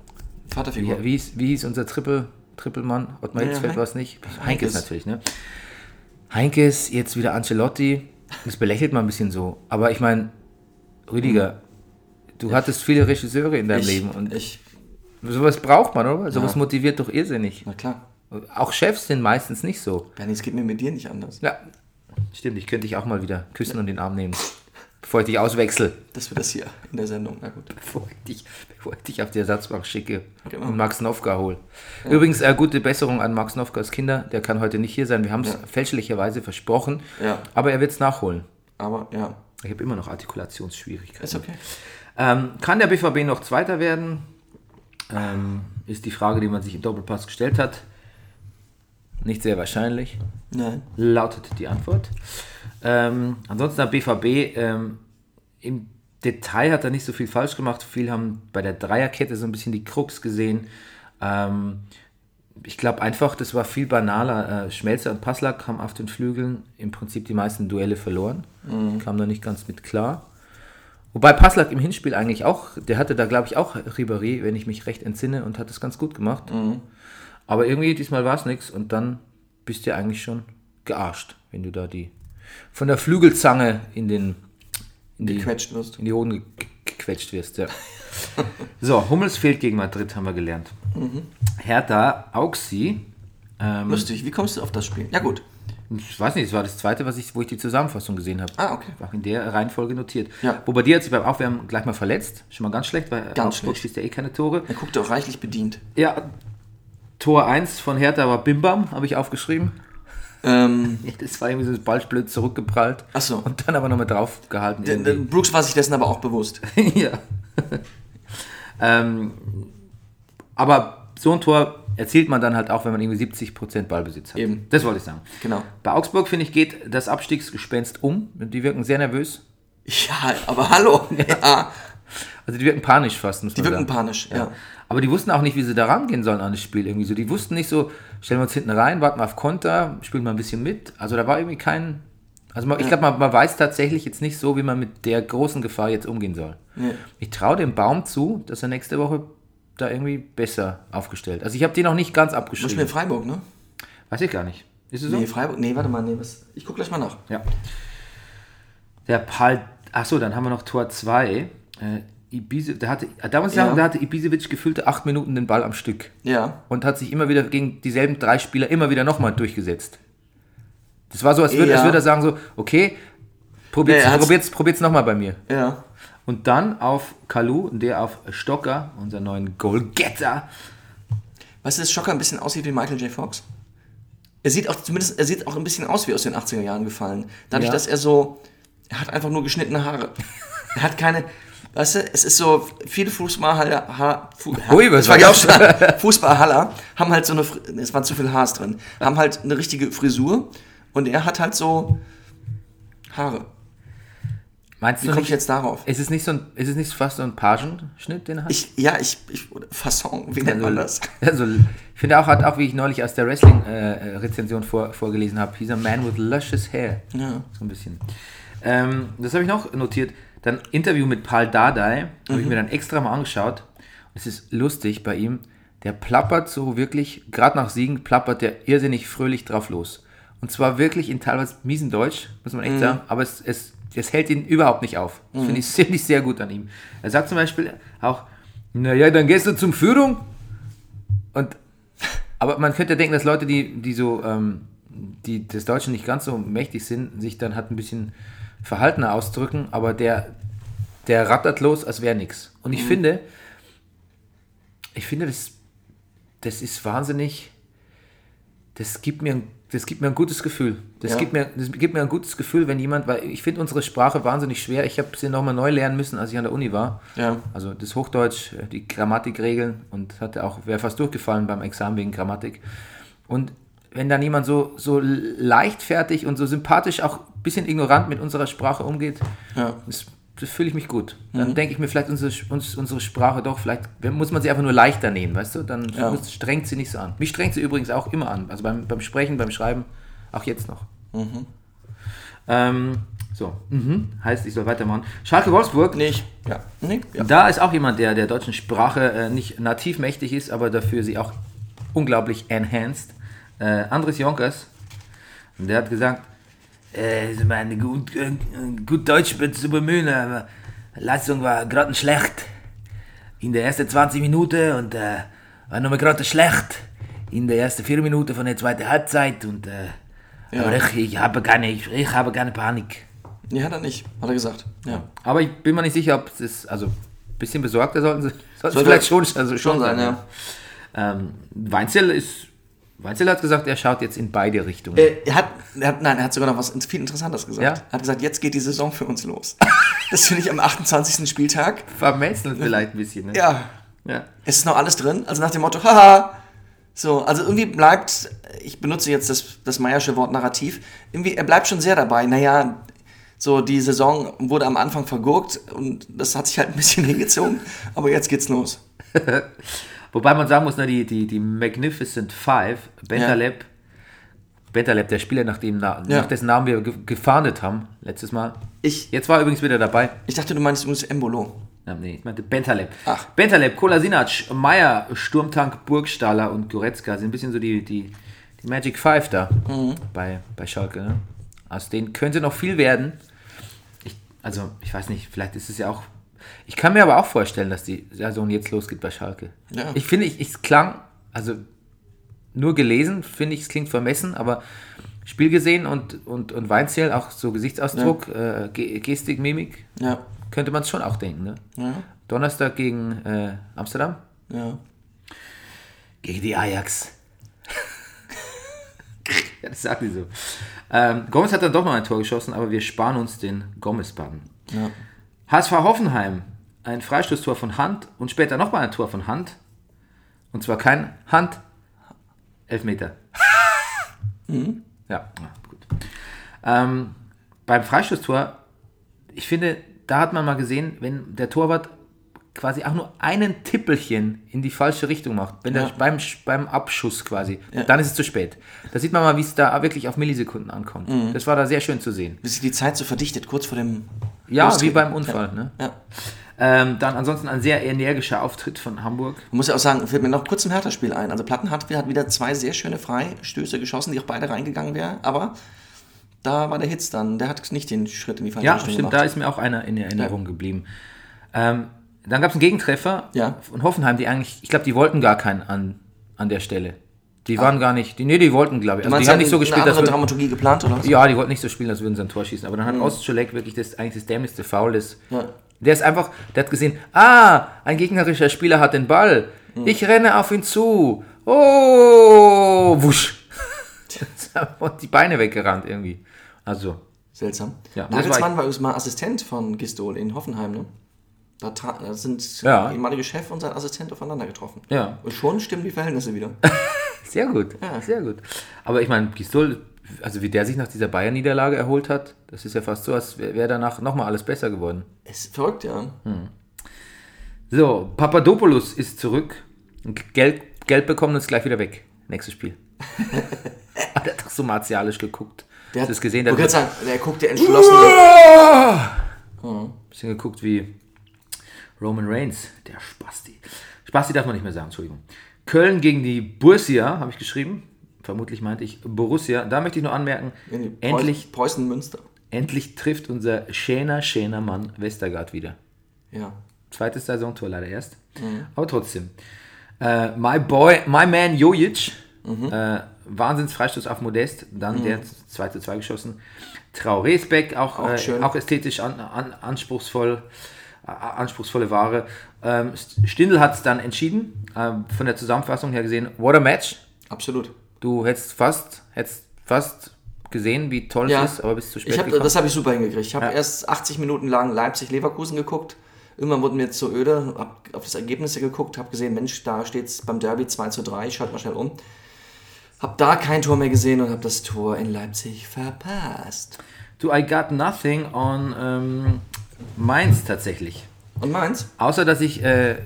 Vaterfigur. Wie, wie, hieß, wie hieß unser Triple, Trippelmann? Ottmar Ja, Hitzfeld war es nicht? Heinkes. Heinkes natürlich, ne? Heinkes, jetzt wieder Ancelotti. Das belächelt man ein bisschen so. Aber ich meine, Rüdiger, du hattest viele Regisseure in deinem ich, Leben und ich, sowas braucht man, oder? Sowas Ja. motiviert doch irrsinnig. na klar. Auch Chefs sind meistens nicht so. Bernie, es geht mir mit dir nicht anders. Ja, stimmt, ich könnte dich auch mal wieder küssen und in den Arm nehmen. Bevor ich dich auswechsel. Das wird das hier in der Sendung. Na gut. Bevor ich dich, bevor ich dich auf die Ersatzbank schicke Genau. und Max Nowka hole. Übrigens, äh, gute Besserung an Max Nowkas Kinder. Der kann heute nicht hier sein. Wir haben es Ja. fälschlicherweise versprochen. Ja. Aber er wird es nachholen. Aber ja, Ich habe immer noch Artikulationsschwierigkeiten. ist okay. Ähm, kann der BVB noch Zweiter werden? Ähm, ist die Frage, die man sich im Doppelpass gestellt hat. Nicht sehr wahrscheinlich, Nein. lautet die Antwort. Ähm, ansonsten hat BVB ähm, im Detail hat er nicht so viel falsch gemacht. Viele haben bei der Dreierkette so ein bisschen die Krux gesehen. Ähm, ich glaube einfach, das war viel banaler. Äh, Schmelzer und Passlack haben auf den Flügeln im Prinzip die meisten Duelle verloren. Kam da nicht ganz mit klar. Wobei Passlack im Hinspiel eigentlich auch, der hatte da glaube ich auch Ribéry, wenn ich mich recht entsinne, und hat das ganz gut gemacht. Mhm. Aber irgendwie diesmal war es nichts und dann bist du eigentlich schon gearscht, wenn du da die von der Flügelzange in den in die, Gequetscht wirst. in die Hoden ge gequetscht wirst. Ja. [laughs] so, Hummels fehlt gegen Madrid, haben wir gelernt. Mhm. Hertha, Auxi, ähm, Lustig, wie kommst du auf das Spiel? Ja gut. ich weiß nicht, es war das zweite, was ich, wo ich die Zusammenfassung gesehen habe. Ah, okay. Auch in der Reihenfolge notiert. Ja. Dir hat sich beim Aufwärmen gleich mal verletzt. Schon mal ganz schlecht, weil Ganz Augsburg schlecht. schießt ja eh keine Tore. Er guckt auch reichlich bedient. Ja, Tor 1 von Hertha war Bimbam, habe ich aufgeschrieben. Ähm, [laughs] Das war irgendwie so das Ballblöd zurückgeprallt. Ach so. Und dann aber nochmal drauf gehalten. der, irgendwie. Brooks war sich dessen aber auch bewusst. [laughs] ja. ähm, aber so ein Tor erzielt man dann halt auch, wenn man irgendwie 70% Ballbesitz hat. Eben. Das wollte ich sagen. Genau. Bei Augsburg, finde ich, geht das Abstiegsgespenst um. Die wirken sehr nervös. Ja, aber hallo. [laughs] Ja, Also die wirken panisch fast, muss die wirken sagen. panisch, ja. Aber die wussten auch nicht, wie sie da rangehen sollen an das Spiel irgendwie so. Die wussten nicht so, stellen wir uns hinten rein, warten wir auf Konter, spielen mal ein bisschen mit. Also da war irgendwie kein... Also man, ich glaube, man, man weiß tatsächlich jetzt nicht so, wie man mit der großen Gefahr jetzt umgehen soll. Ich traue dem Baum zu, dass er nächste Woche da irgendwie besser aufgestellt. Also ich habe die noch nicht ganz Muss mir abgeschrieben. in Freiburg, ne? Weiß ich gar nicht. Ist es so? Nee, Freiburg. Nee, warte mal, nee, was? Ich guck gleich mal nach. Ja. Der Pal. Achso, dann haben wir noch Tor 2. Äh, Ibize, da, hatte, da muss ich Ja. da hatte Ibisevic gefühlte acht Minuten den Ball am Stück. Ja. und hat sich immer wieder gegen dieselben drei Spieler immer wieder nochmal durchgesetzt. Das war so, als würde, Ja. als würde er sagen so, okay, probiert's, er hat's- probiert's, probiert's nochmal bei mir. Ja. Und dann auf Kalu, der auf Stocker, unseren neuen Goalgetter, Weißt du, dass Schocker ein bisschen aussieht wie Michael J. Fox? Er sieht auch zumindest, er sieht auch ein bisschen aus wie aus den 80er Jahren gefallen. Dadurch, Ja. dass er so, er hat einfach nur geschnittene Haare. er hat keine, weißt du, es ist so, viele Fußballhaller, ha, Fu, Ui, was das war ich auch schon, Fußballhaller haben halt so eine, es war zu viel Haars drin, haben halt eine richtige Frisur und er hat halt so Haare. meinst Wie du komme ich jetzt darauf? ist es nicht so ein, ist es nicht fast so ein Pagenschnitt, den er hat? Ich, ja, ich, ich, Fasson, wie nennt man das? Also, ich finde auch, hat auch, wie ich neulich aus der Wrestling-Rezension vor, vorgelesen habe, he's a man with luscious hair. Ja. So ein bisschen. Ähm, das habe ich noch notiert. Dann Interview mit Paul Dardai, habe ich mir dann extra mal angeschaut. Es ist lustig bei ihm. Der plappert so wirklich, gerade nach Siegen, plappert der irrsinnig fröhlich drauf los. Und zwar wirklich in teilweise miesen Deutsch, muss man echt sagen, aber es, es, es hält ihn überhaupt nicht auf. Das finde ich, [laughs] finde ich sehr gut an ihm. Er sagt zum Beispiel auch, naja, dann gehst du zum Führung. Und, aber man könnte denken, dass Leute, die, die so, ähm, die des Deutschen nicht ganz so mächtig sind, sich dann halt ein bisschen verhaltener ausdrücken, aber der, der rattert los, als wäre nichts. Und ich finde, ich finde, das, das ist wahnsinnig, das gibt mir, ein- das gibt mir ein gutes Gefühl. Das, Ja. gibt mir, das gibt mir ein gutes Gefühl, wenn jemand, weil ich finde unsere Sprache wahnsinnig schwer. Ich habe sie nochmal neu lernen müssen, als ich an der Uni war. Ja. Also das Hochdeutsch, äh, die Grammatikregeln und hatte auch, wäre fast durchgefallen beim Examen wegen Grammatik. Und wenn dann jemand so, so leichtfertig und so sympathisch, auch ein bisschen ignorant mit unserer Sprache umgeht, Ja. das, das fühle ich mich gut. Dann denke ich mir vielleicht, unsere, uns, unsere Sprache doch, vielleicht muss man sie einfach nur leichter nehmen, weißt du? Dann Ja. muss- strengt sie nicht so an. Mich strengt sie übrigens auch immer an. Also beim, beim Sprechen, beim Schreiben, auch jetzt noch. Ähm, so, mhm. heißt, ich soll weitermachen. Schalke Wolfsburg, Nee, ich, ja. Nee, ja. da ist auch jemand, der der deutschen Sprache äh, nicht nativ mächtig ist, aber dafür sie auch unglaublich enhanced. Äh, Andres Jonkers, und der hat gesagt, äh, ich meine, gut, äh, gut Deutsch zu bemühen, aber Leistung war gerade schlecht. In der ersten 20 Minuten und äh, war nochmal gerade schlecht. In der ersten 4 Minuten von der zweiten Halbzeit und äh, Ja. aber ich, ich, habe keine, ich, ich habe keine Panik. Nee, hat er nicht, hat er gesagt. Ja. Aber ich bin mir nicht sicher, ob es, also ein bisschen besorgter sollten sie, [laughs] sollten sie Sollte vielleicht schon, also schon schon sein, sein. ja. Ähm, Weinzel ist, Weinzel hat gesagt, er schaut jetzt in beide Richtungen. Äh, er, hat, er hat, nein, er hat sogar noch was viel Interessantes gesagt. Ja? Er hat gesagt, jetzt geht die Saison für uns los. [laughs] das finde ich am 28. Spieltag. Vermetzeln vielleicht ein bisschen, ne? Ja, ja. es ist noch alles drin. Also nach dem Motto, haha. So, also irgendwie bleibt, ich benutze jetzt das, das Meiersche Wort Narrativ, irgendwie, er bleibt schon sehr dabei. Naja, so die Saison wurde am Anfang vergurkt und das hat sich halt ein bisschen [laughs] hingezogen, aber jetzt geht's los. [laughs] Wobei man sagen muss, ne, die, die, die Magnificent Five, Bentaleb, Bentaleb, der Spieler, nach, dem, Na- Ja. nach dessen Namen wir ge gefahndet haben, letztes Mal. Ich, Jetzt war er übrigens wieder dabei. ich dachte, du meinst übrigens Embolo. Ja, nee, ich meinte Bentaleb. Ach. Bentaleb, Kolasinac, Meier, Sturmtank, Burgstaller und Goretzka sind ein bisschen so die, die, die Magic Five da Mhm. bei, bei Schalke. Ne? Aus denen könnte noch viel werden. Ich, also, ich weiß nicht, vielleicht ist es ja auch. Ich kann mir aber auch vorstellen, dass die Saison jetzt losgeht bei Schalke. Ja. Ich finde, ich, es klang, also nur gelesen, finde ich, es klingt vermessen, aber Spiel gesehen und, und, und Weinzierl, auch so Gesichtsausdruck, äh, Ge- Gestik, Mimik, Ja, könnte man es schon auch denken. Ne? ja, Donnerstag gegen äh, Amsterdam. ja. Gegen die Ajax. [laughs] ja, das sagt die so. Ähm, Gomez hat dann doch noch ein Tor geschossen, aber wir sparen uns den Gomez-Bann. Ja. HSV Hoffenheim, ein Freistoßtor von Hand und später nochmal ein Tor von Hand. Und zwar kein Hand, Elfmeter. [laughs] Ja, ja, gut. Ähm, beim Freistoßtor, ich finde, da hat man mal gesehen, wenn der Torwart quasi auch nur einen Tippelchen in die falsche Richtung macht, wenn Ja. beim, beim Abschuss quasi, Ja. dann ist es zu spät. Da sieht man mal, wie es da wirklich auf Millisekunden ankommt. Mhm. Das war da sehr schön zu sehen. Wie sich die Zeit so verdichtet, kurz vor dem. Ja, Lostreten. wie beim Unfall. Ne? Ja. Ähm, dann ansonsten ein sehr energischer Auftritt von Hamburg. Muss ja auch sagen, fällt mir noch kurz im Hertha-Spiel ein. Also Platten hat, hat wieder zwei sehr schöne Freistöße geschossen, die auch beide reingegangen wären. Aber da war der Hitz dann. Der hat nicht den Schritt in die falsche Ja, Richtung stimmt, gemacht. da ist mir auch einer in Erinnerung geblieben. Ähm, dann gab es einen Gegentreffer Ja. von Hoffenheim, die eigentlich, ich glaube, die wollten gar keinen an, an der Stelle. Die waren gar nicht, die, nee, die wollten, glaube ich. Ah. Also die haben nicht so gespielt, eine dass wir, Dramaturgie geplant, oder was? Ja, die wollten nicht so spielen, als würden sie ein Tor schießen. Aber dann hat Ostschulek wirklich das, eigentlich das dämlichste Foul. Mhm. Ja. Der ist einfach, der hat gesehen, ah, ein gegnerischer Spieler hat den Ball. Mhm. Ich renne auf ihn zu. Oh, wusch. [laughs] Und die Beine weggerannt irgendwie. Also, Seltsam. Ja, das Nagelsmann war war übrigens mal Assistent von Gistol in Hoffenheim, ne? Da, sind Ja. der ehemalige Chef und sein Assistent aufeinander getroffen. Ja. Und schon stimmen die Verhältnisse wieder. [laughs] Sehr gut, Ja. sehr gut. Aber ich meine, Gistol, also wie der sich nach dieser Bayern-Niederlage erholt hat, das ist ja fast so, als wäre wär danach nochmal alles besser geworden. ist verrückt, ja. So, Papadopoulos ist zurück. Geld, Geld bekommen und ist gleich wieder weg. Nächstes Spiel. [laughs] hat er doch so martialisch geguckt. Der hat das gesehen? Du Der kannst hat sagen, der guckt ja entschlossen. ein bisschen geguckt wie Roman Reigns, der Spasti. Spasti darf man nicht mehr sagen, Entschuldigung. Köln gegen die Borussia, habe ich geschrieben. Vermutlich meinte ich Borussia. Da möchte ich nur anmerken, endlich Preußen Münster. Endlich trifft unser schöner, schöner Mann Westergaard wieder. Ja. Zweites Saisontor leider erst. Aber trotzdem. Äh, my boy, my man Jojic. Äh, Wahnsinns Freistoß auf Modest. Dann der 2 zu 2 geschossen. Traoré Beck, auch, Auch äh, auch ästhetisch an, an, anspruchsvoll. Anspruchsvolle Ware. Ähm, Stindl hat es dann entschieden. Ähm, von der Zusammenfassung her gesehen, what a match. Absolut. Du hättest fast, hättest fast gesehen, wie toll Ja. es ist, aber bist zu spät Ich hab, gekommen. das habe ich super hingekriegt. Ich habe Ja. erst 80 Minuten lang Leipzig-Leverkusen geguckt. Irgendwann wurde mir so öde, habe auf das Ergebnisse geguckt, habe gesehen, Mensch, da steht es beim Derby 2 zu 3, ich schalte mal schnell um. Habe da kein Tor mehr gesehen und habe das Tor in Leipzig verpasst. Du, I got nothing on ähm, Mainz tatsächlich. Und meins? Außer dass ich, äh, äh,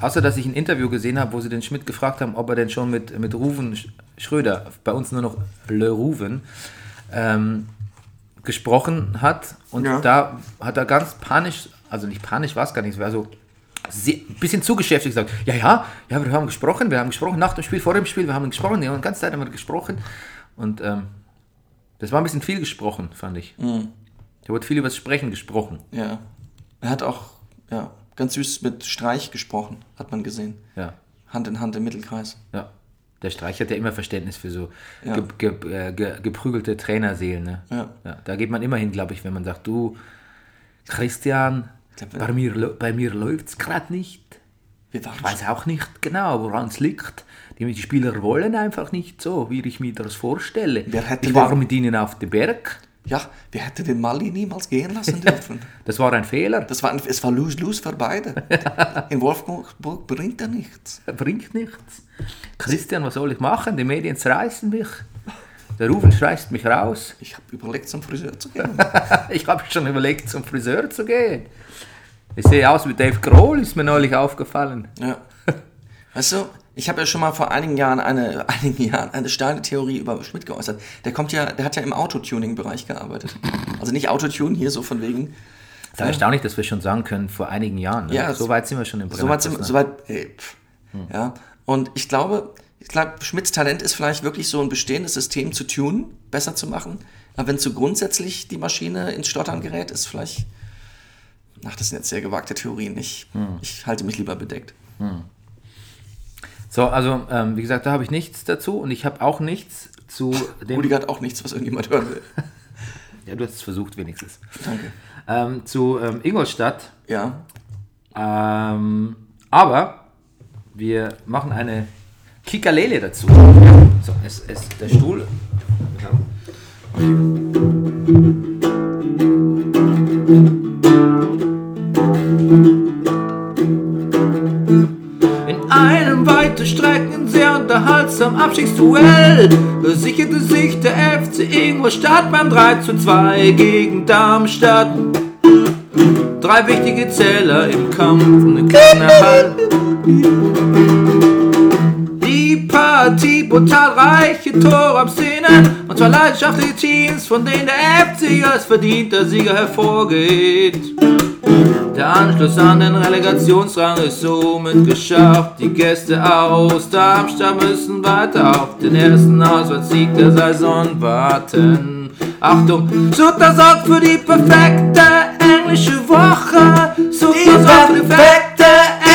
außer dass ich ein Interview gesehen habe, wo sie den Schmidt gefragt haben, ob er denn schon mit, mit Ruven Sch- Schröder, bei uns nur noch Le Ruven, ähm, gesprochen hat. Und Ja. da hat er ganz panisch, also nicht panisch war es gar nicht, es war so ein bisschen zu geschäftig gesagt, ja, ja, ja, wir haben gesprochen, wir haben gesprochen nach dem Spiel, vor dem Spiel, wir haben gesprochen, ja, die ganze Zeit haben wir gesprochen. Und ähm, das war ein bisschen viel gesprochen, fand ich. Da wurde viel über das Sprechen gesprochen. Ja. Er hat auch ja, ganz süß mit Streich gesprochen, hat man gesehen. Ja. Hand in Hand im Mittelkreis. Ja. Der Streich hat ja immer Verständnis für so Ja. ge, ge, äh, ge, geprügelte Trainerseelen. Ne? Ja. Da geht man immer hin, glaube ich, wenn man sagt, du, Christian, glaub, bei mir, bei mir läuft es gerade nicht. Ich weiß auch nicht genau, woran es liegt. Die, Spieler wollen einfach nicht so, wie ich mir das vorstelle. Ich war mit ihnen auf dem Berg. Ja, wir hätten den Mali niemals gehen lassen [laughs] dürfen. Das war ein Fehler. Das war ein, es war lose-lose für beide. [laughs] In Wolfsburg bringt er nichts. bringt nichts. Christian, was soll ich machen? Die Medien zerreißen mich. Der Rufen schreißt mich raus. Ich habe überlegt, zum Friseur zu gehen. [laughs] Ich habe schon überlegt, zum Friseur zu gehen. Ich sehe aus wie Dave Grohl, ist mir neulich aufgefallen. Ja. Du, Ich habe ja schon mal vor einigen Jahren eine, [laughs] einigen Jahren eine steile Theorie über Schmidt geäußert. Der kommt ja, der hat ja im Autotuning-Bereich gearbeitet. Also nicht Autotune hier so von wegen. Es ist erstaunlich, dass wir schon sagen können, vor einigen Jahren. Ne? Ja, so weit sind wir schon im So weit, sind, Brennerpass, so weit ey, pff, ja. Und ich glaube, ich glaube, Schmidts Talent ist vielleicht wirklich so ein bestehendes System zu tunen, besser zu machen. Aber wenn so grundsätzlich die Maschine ins Stottern gerät, ist vielleicht. Ach, das sind jetzt sehr gewagte Theorien. Ich, ich halte mich lieber bedeckt. So, also ähm, wie gesagt, da habe ich nichts dazu und ich habe auch nichts zu dem. Rüdiger hat auch nichts, was irgendjemand hören will. [laughs] Ja, du hast es versucht wenigstens. Danke. Ähm, zu ähm, Ingolstadt. Ja. Ähm, aber wir machen eine Kikalele dazu. So, es, es, der Stuhl. In unterhaltsamen Abstiegsduell sicherte sich der FC Ingolstadt beim 3 zu 2 gegen Darmstadt. Drei wichtige Zähler im Kampf um den Klassenerhalt. Die Partie brutal reiche Tore ab Szene und zwar leidenschaftliche Teams, von denen der FC als verdienter Sieger hervorgeht. Der Anschluss an den Relegationsrang ist somit geschafft. Die Gäste aus Darmstadt müssen weiter auf den ersten Auswärtssieg der Saison warten. Achtung, Sutter sorgt für die perfekte englische Woche. Sutter sorgt für die perfekte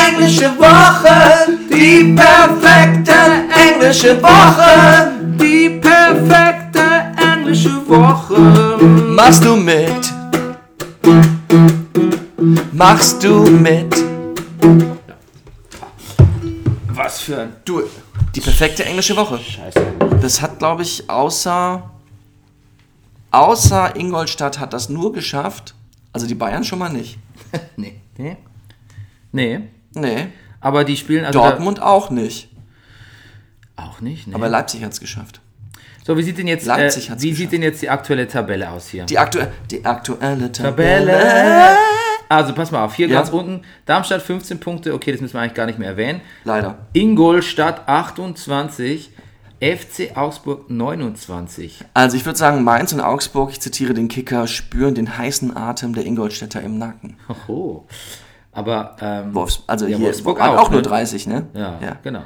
englische Woche. Die perfekte englische Woche. Die perfekte englische Woche. Machst du mit? Machst du mit? Was für ein Du, die perfekte englische Woche. Scheiße. Das hat, glaube ich, außer, außer Ingolstadt hat das nur geschafft. Also die Bayern schon mal nicht. [laughs] Nee. Nee. Nee. Nee. Aber die spielen also Dortmund auch nicht. Auch nicht. Nee. Aber Leipzig hat es geschafft. so, wie sieht denn jetzt äh, wie geschafft. sieht denn jetzt die aktuelle Tabelle aus hier? Die, aktu die aktuelle Tabelle. Tabelle. Also pass mal auf, hier Ja. ganz unten Darmstadt 15 Punkte, okay, das müssen wir eigentlich gar nicht mehr erwähnen. Leider. Ingolstadt 28, FC Augsburg 29. Also ich würde sagen, Mainz und Augsburg, ich zitiere den Kicker, spüren den heißen Atem der Ingolstädter im Nacken. Oho. Aber ähm, Wolfs, also Ja, hier Wolfsburg auch, auch nur ne? 30, ne? ja, ja. genau.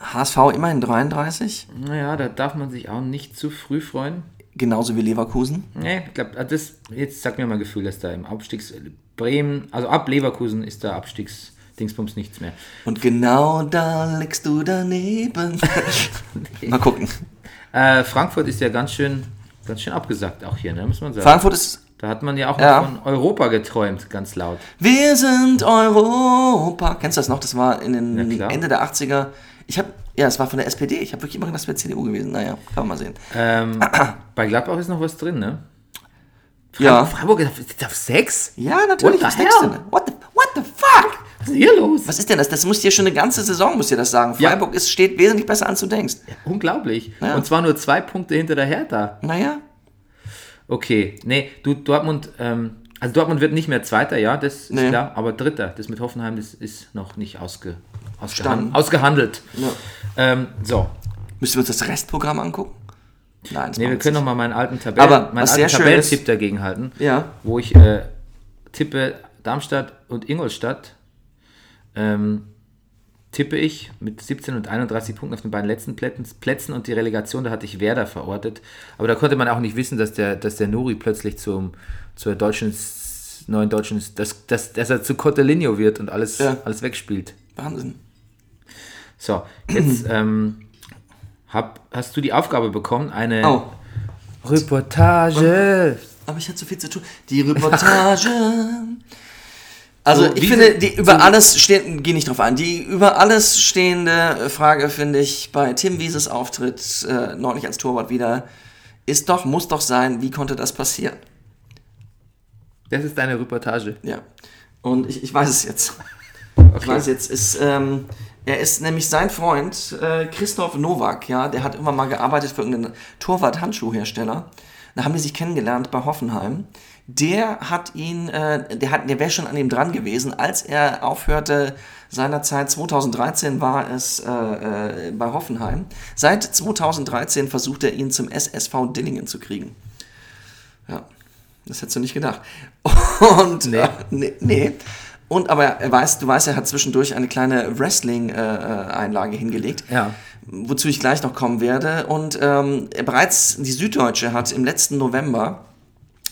HSV immerhin 33, Naja, da darf man sich auch nicht zu früh freuen. Genauso wie Leverkusen. Nee, ich glaube, das jetzt sagt mir mal Gefühl, dass da im Abstiegs Bremen, also ab Leverkusen ist da Abstiegsdingsbums nichts mehr. Und genau da liegst du daneben. [laughs] Mal gucken. Äh, Frankfurt ist ja ganz schön, ganz schön abgesagt auch hier, ne, muss man sagen. Frankfurt ist. da hat man ja auch Ja. von Europa geträumt, ganz laut. Wir sind Europa. Kennst du das noch? Das war in den. Ende der 80er. Ich habe, ja, es war von der SPD. Ich habe wirklich immer gedacht, das wäre CDU gewesen. Naja, kann man mal sehen. Ähm, [clears throat] bei Gladbach ist noch was drin, ne? Ja. Freiburg ist auf 6? Ja, natürlich. What Was the du hell? What the, what the fuck? Was ist hier los? Was ist denn das? Das muss dir schon eine ganze Saison, muss dir das sagen. Ja. Freiburg ist, steht wesentlich besser an, als du denkst. Unglaublich. Ja. Und zwar nur zwei Punkte hinter der Hertha. Naja, Okay, nee, du, Dortmund, ähm, also Dortmund wird nicht mehr Zweiter, ja, das ist Nee. klar, aber Dritter, das mit Hoffenheim, das ist noch nicht ausge, ausgehan, Standen. ausgehandelt. Ja. Ähm, so, müssen wir uns das Restprogramm angucken? Nein, das nee, wir können nicht. noch mal meinen alten Tabellen, Aber meinen alten Tabellentipp dagegen halten, Ja. wo ich äh, tippe Darmstadt und Ingolstadt, ähm, tippe ich mit 17 und 31 Punkten auf den beiden letzten Plätzen, und die Relegation, da hatte ich Werder verortet. Aber da konnte man auch nicht wissen, dass der, dass der Nuri plötzlich zum, zur deutschen, neuen deutschen, dass, dass, dass er zu Cottelinho wird und alles, Ja. alles wegspielt. Wahnsinn. So, jetzt [clears throat] ähm, hab, hast du die Aufgabe bekommen, eine Oh. Reportage. Aber ich hatte so viel zu tun. Die Reportage. [laughs] Also So, ich finde, die über alles stehende, geh nicht drauf an, die über alles stehende Frage finde ich bei Tim Wieses Auftritt äh, neulich als Torwart wieder, ist doch, muss doch sein, wie konnte das passieren? Das ist deine Reportage. Ja. Und ich, ich weiß es jetzt. Ich weiß jetzt, ist, ähm, er ist nämlich sein Freund, äh, Christoph Nowak, ja, der hat immer mal gearbeitet für irgendeinen Torwart-Handschuhhersteller. Da haben die sich kennengelernt bei Hoffenheim. Der hat ihn, äh, der, hat, der wäre schon an ihm dran gewesen, als er aufhörte, seinerzeit 2013 war es äh, äh, bei Hoffenheim. Seit 2013 versucht er ihn zum SSV Dillingen zu kriegen. Ja, das hättest du nicht gedacht. [laughs] Und nee, äh, nee, nee. Und aber er weiß, du weißt, er hat zwischendurch eine kleine Wrestling-Einlage hingelegt. Ja. Wozu ich gleich noch kommen werde. Und ähm, bereits die Süddeutsche hat im letzten November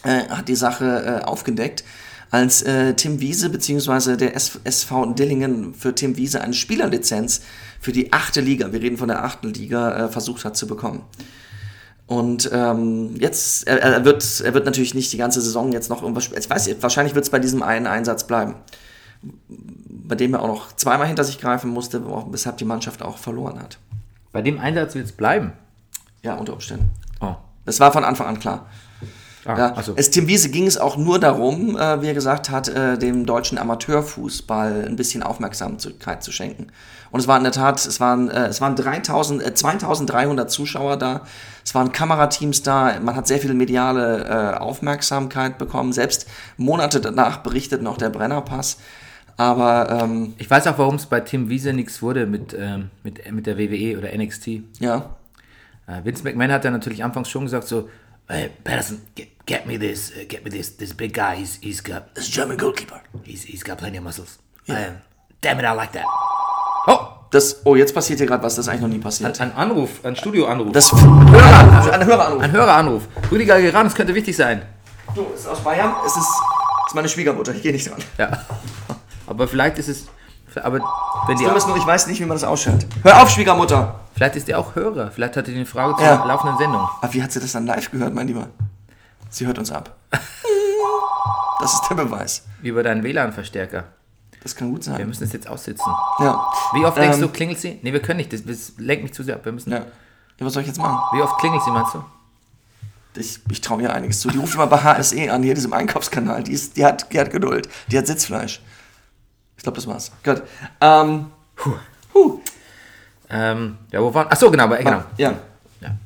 äh, hat die Sache äh, aufgedeckt, als äh, Tim Wiese bzw. der SV Dillingen für Tim Wiese eine Spielerlizenz für die achte Liga, wir reden von der achten Liga, äh, versucht hat zu bekommen. Und ähm, jetzt, er, er, wird, er wird natürlich nicht die ganze Saison jetzt noch irgendwas, ich weiß wahrscheinlich wird es bei diesem einen Einsatz bleiben, bei dem er auch noch zweimal hinter sich greifen musste, weshalb die Mannschaft auch verloren hat. Bei dem Einsatz wird es bleiben? Ja, unter Umständen. Oh. Das war von Anfang an klar. Ah, ja, also. es Tim Wiese ging es auch nur darum, äh, wie er gesagt hat, äh, dem deutschen Amateurfußball ein bisschen Aufmerksamkeit zu schenken. Und es war in der Tat, es waren, äh, es waren 3000, äh, 2300 Zuschauer da, es waren Kamerateams da, man hat sehr viel mediale äh, Aufmerksamkeit bekommen. Selbst Monate danach berichtet noch der Brennerpass. Aber ähm, Ich weiß auch, warum es bei Tim Wiese nichts wurde mit, ähm, mit, mit der WWE oder NXT. ja, Äh, Vince McMahon hat ja natürlich anfangs schon gesagt so, hey, Patterson, get, get me this, uh, get me this, this big guy. He's, he's got, ist German Goalkeeper. he's, he's got plenty of muscles. Um, damn it, I like that. Oh, Das, oh, jetzt passiert hier gerade was, das ist eigentlich noch nie passiert. ein Anruf, ein Studioanruf. Das Hörer, ein Höreranruf. ein Höreranruf. Rüdiger Geran, das könnte wichtig sein. Du, ist aus Bayern, es ist, ist meine Schwiegermutter, ich gehe nicht dran. Ja. Aber vielleicht ist es, aber wenn die, ist nur, ich weiß nicht, wie man das ausschaltet. Hör auf, Schwiegermutter! vielleicht ist die auch Hörer. Vielleicht hat die eine Frage zur Ja. laufenden Sendung. Aber wie hat sie das dann live gehört, mein Lieber? Sie hört uns ab. [laughs] Das ist der Beweis. Über deinen WLAN-Verstärker. Das kann gut Wir sein. müssen es jetzt aussitzen. Ja. Wie oft denkst Ähm, du, klingelt sie? Nee, wir können nicht. Das, das lenkt mich zu sehr ab. Wir müssen. Ja. ja. Was soll ich jetzt machen? Wie oft klingelt sie, meinst du? Ich, ich traue mir einiges zu. Die ruft immer bei HSE an, hier diesem Einkaufskanal. Die, ist, die, hat, die hat Geduld. Die hat Sitzfleisch. Ich glaube, das war's. Gut. Ähm, huh. Ähm, ja, wo waren. Ach so, genau, aber, genau. Ja. Ja.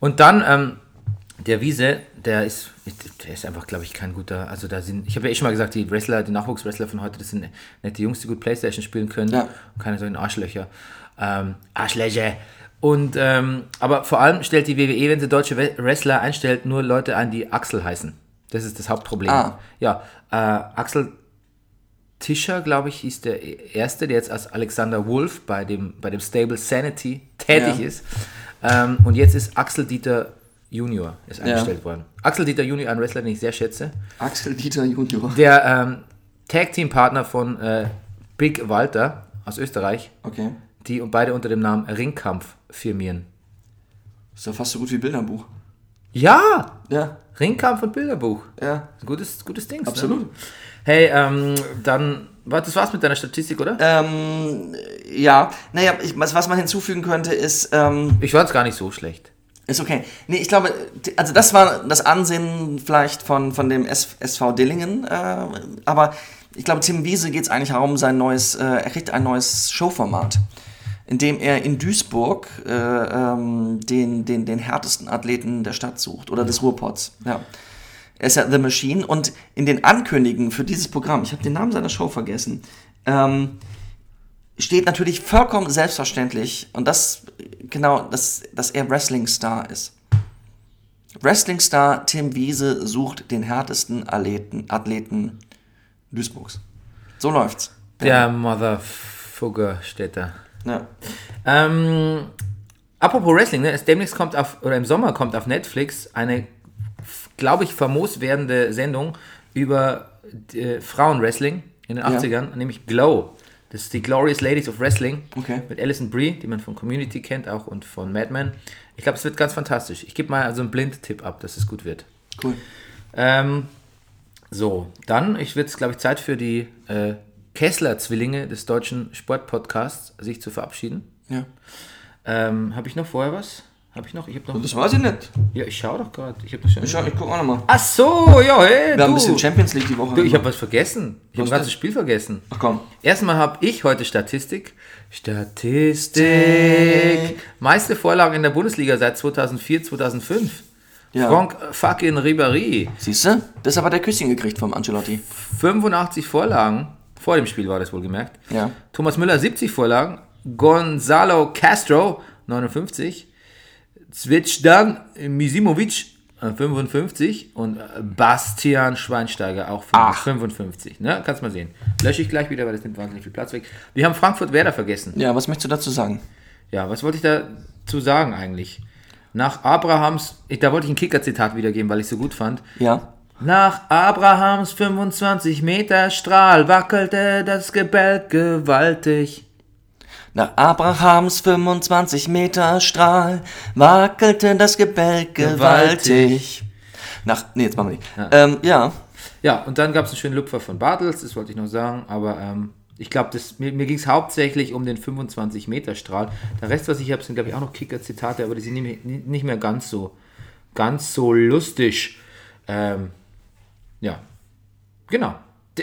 Und dann, ähm, der Wiese, der ist, der ist einfach, glaube ich, kein guter. Also, da sind, ich habe ja eh schon mal gesagt, die Wrestler, die Nachwuchswrestler von heute, das sind nette Jungs, die gut Playstation spielen können. Ja. Und keine solchen Arschlöcher. Ähm, Arschlöcher. Und, ähm, aber vor allem stellt die WWE, wenn sie deutsche Wrestler einstellt, nur Leute ein, die Axel heißen. Das ist das Hauptproblem. Ah. Ja, äh, Axel Tischer, glaube ich, hieß der erste, der jetzt als Alexander Wolf bei dem, bei dem Stable Sanity tätig Ja. ist. Ähm, und jetzt ist Axel Dieter Junior ist eingestellt worden. Axel Dieter Junior, ein Wrestler, den ich sehr schätze. Axel Dieter Junior. Der ähm, Tag-Team-Partner von äh, Big Walter aus Österreich, Okay. die beide unter dem Namen Ringkampf firmieren. Ist ja fast so gut wie Bilderbuch. Ja! Ja. Ringkampf und Bilderbuch. Ja. Gutes, gutes Ding. Absolut. Ne? Hey, ähm, dann, das war's mit deiner Statistik, oder? Ähm, ja. Naja, ich, was, was man hinzufügen könnte, ist, ähm, ich fand's gar nicht so schlecht. Ist okay. Nee, ich glaube, also das war das Ansinnen vielleicht von, von dem SV Dillingen, äh, aber ich glaube, Tim Wiese geht es eigentlich darum, sein neues, äh, er kriegt ein neues Showformat, in dem er in Duisburg äh, ähm, den, den, den härtesten Athleten der Stadt sucht oder des Ruhrpots. Ja. Er ist ja The Machine und in den Ankündigungen für dieses Programm, ich habe den Namen seiner Show vergessen, ähm, steht natürlich vollkommen selbstverständlich und das genau, dass, dass er Wrestling-Star ist. Wrestling-Star Tim Wiese sucht den härtesten Athleten, Athleten Duisburgs. So läuft's. Der Motherfucker steht da. Ja. Ähm, apropos Wrestling, ne? es demnächst kommt auf, oder im Sommer kommt auf Netflix eine, glaube ich, famos werdende Sendung über äh, Frauenwrestling in den Ja. 80ern, nämlich Glow. Das ist die Glorious Ladies of Wrestling Okay. mit Alison Brie, die man von Community kennt auch und von Mad Men. Ich glaube, es wird ganz fantastisch. Ich gebe mal also einen Blind-Tipp ab, dass es gut wird. Cool. Ähm, so, dann, ich wird es, glaube ich, Zeit für die äh, Kessler-Zwillinge des deutschen Sportpodcasts, sich zu verabschieden. Ja. Ähm, habe ich noch vorher was? Habe ich noch? Ich habe noch. Das weiß ich nicht. Ja, ich schaue doch gerade. Ich habe noch schon. Ich, schau, ich guck auch nochmal. Ach so, ja, hey, Wir du. haben ein bisschen Champions League die Woche. du, ich habe was vergessen. Ich habe ein ganzes? Spiel vergessen. Ach komm. Erstmal habe ich heute Statistik. Statistik. Meiste Vorlagen in der Bundesliga seit 2004, 2005. Ja. Franck fucking Ribéry. Siehst du? Das aber der Küsschen gekriegt vom Ancelotti. 85 Vorlagen. Vor dem Spiel war das wohl gemerkt. Ja. Thomas Müller 70 Vorlagen. Gonzalo Castro 59. Zvezdan Misimovic äh, 55 und äh, Bastian Schweinsteiger auch Ach. 55. Ne? Kannst mal sehen. Lösche ich gleich wieder, weil das nimmt wahnsinnig viel Platz weg. Wir haben Frankfurt-Werder vergessen. Ja, was möchtest du dazu sagen? Ja, was wollte ich dazu sagen eigentlich? Nach Abrahams, ich, da wollte ich ein Kicker-Zitat wiedergeben, weil ich es so gut fand. Ja. Nach Abrahams 25 Meter Strahl wackelte das Gebälk gewaltig. Nach Abrahams 25 Meter Strahl wackelte das Gebälk gewaltig. Nach, nee, jetzt machen wir nicht. Ja, ähm, ja. ja und dann gab es einen schönen Lupfer von Bartels, das wollte ich noch sagen, aber ähm, ich glaube, mir, mir ging es hauptsächlich um den 25 Meter Strahl. Der Rest, was ich habe, sind glaube ich auch noch Kicker-Zitate, aber die sind nicht mehr, nicht mehr ganz so, ganz so lustig. Ähm, ja, genau.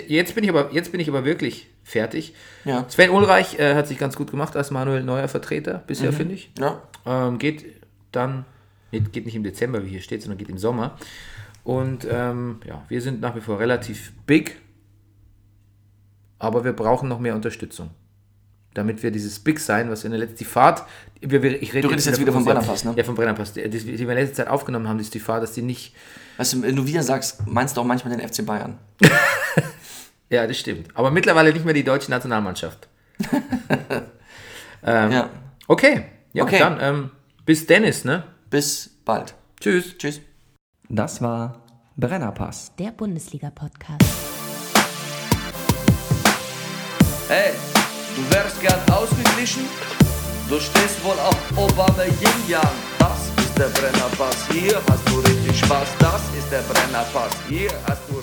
Jetzt bin ich aber, jetzt bin ich aber wirklich fertig. Ja. Sven Ulreich äh, hat sich ganz gut gemacht als Manuel Neuer Vertreter bisher, Mhm. finde ich. Ja. Ähm, geht dann, geht nicht im Dezember, wie hier steht, sondern geht im Sommer. Und ähm, ja, wir sind nach wie vor relativ big, aber wir brauchen noch mehr Unterstützung. Damit wir dieses Big sein, was wir in der letzten die Fahrt, wir, wir, ich rede Du redest jetzt wieder vom Brennerpass, ne? Ja, vom Brennerpass. Die, die wir in der letzten Zeit aufgenommen haben, ist die Fahrt, dass die nicht, Weißt du, wenn du wieder sagst, meinst du auch manchmal den FC Bayern. [laughs] ja, das stimmt. Aber mittlerweile nicht mehr die deutsche Nationalmannschaft. [laughs] ähm, Ja. Okay, ja, Okay. dann ähm, bis Dennis, ne? Bis bald. Tschüss. Tschüss. Das war Brennerpass. Der Bundesliga-Podcast. Hey, du wärst gern ausgeglichen? Du stehst wohl auf Obama Yin Yang. Das ist der Brennerpass. Hier hast du richtig Spaß. Das ist der Brennerpass. Hier hast du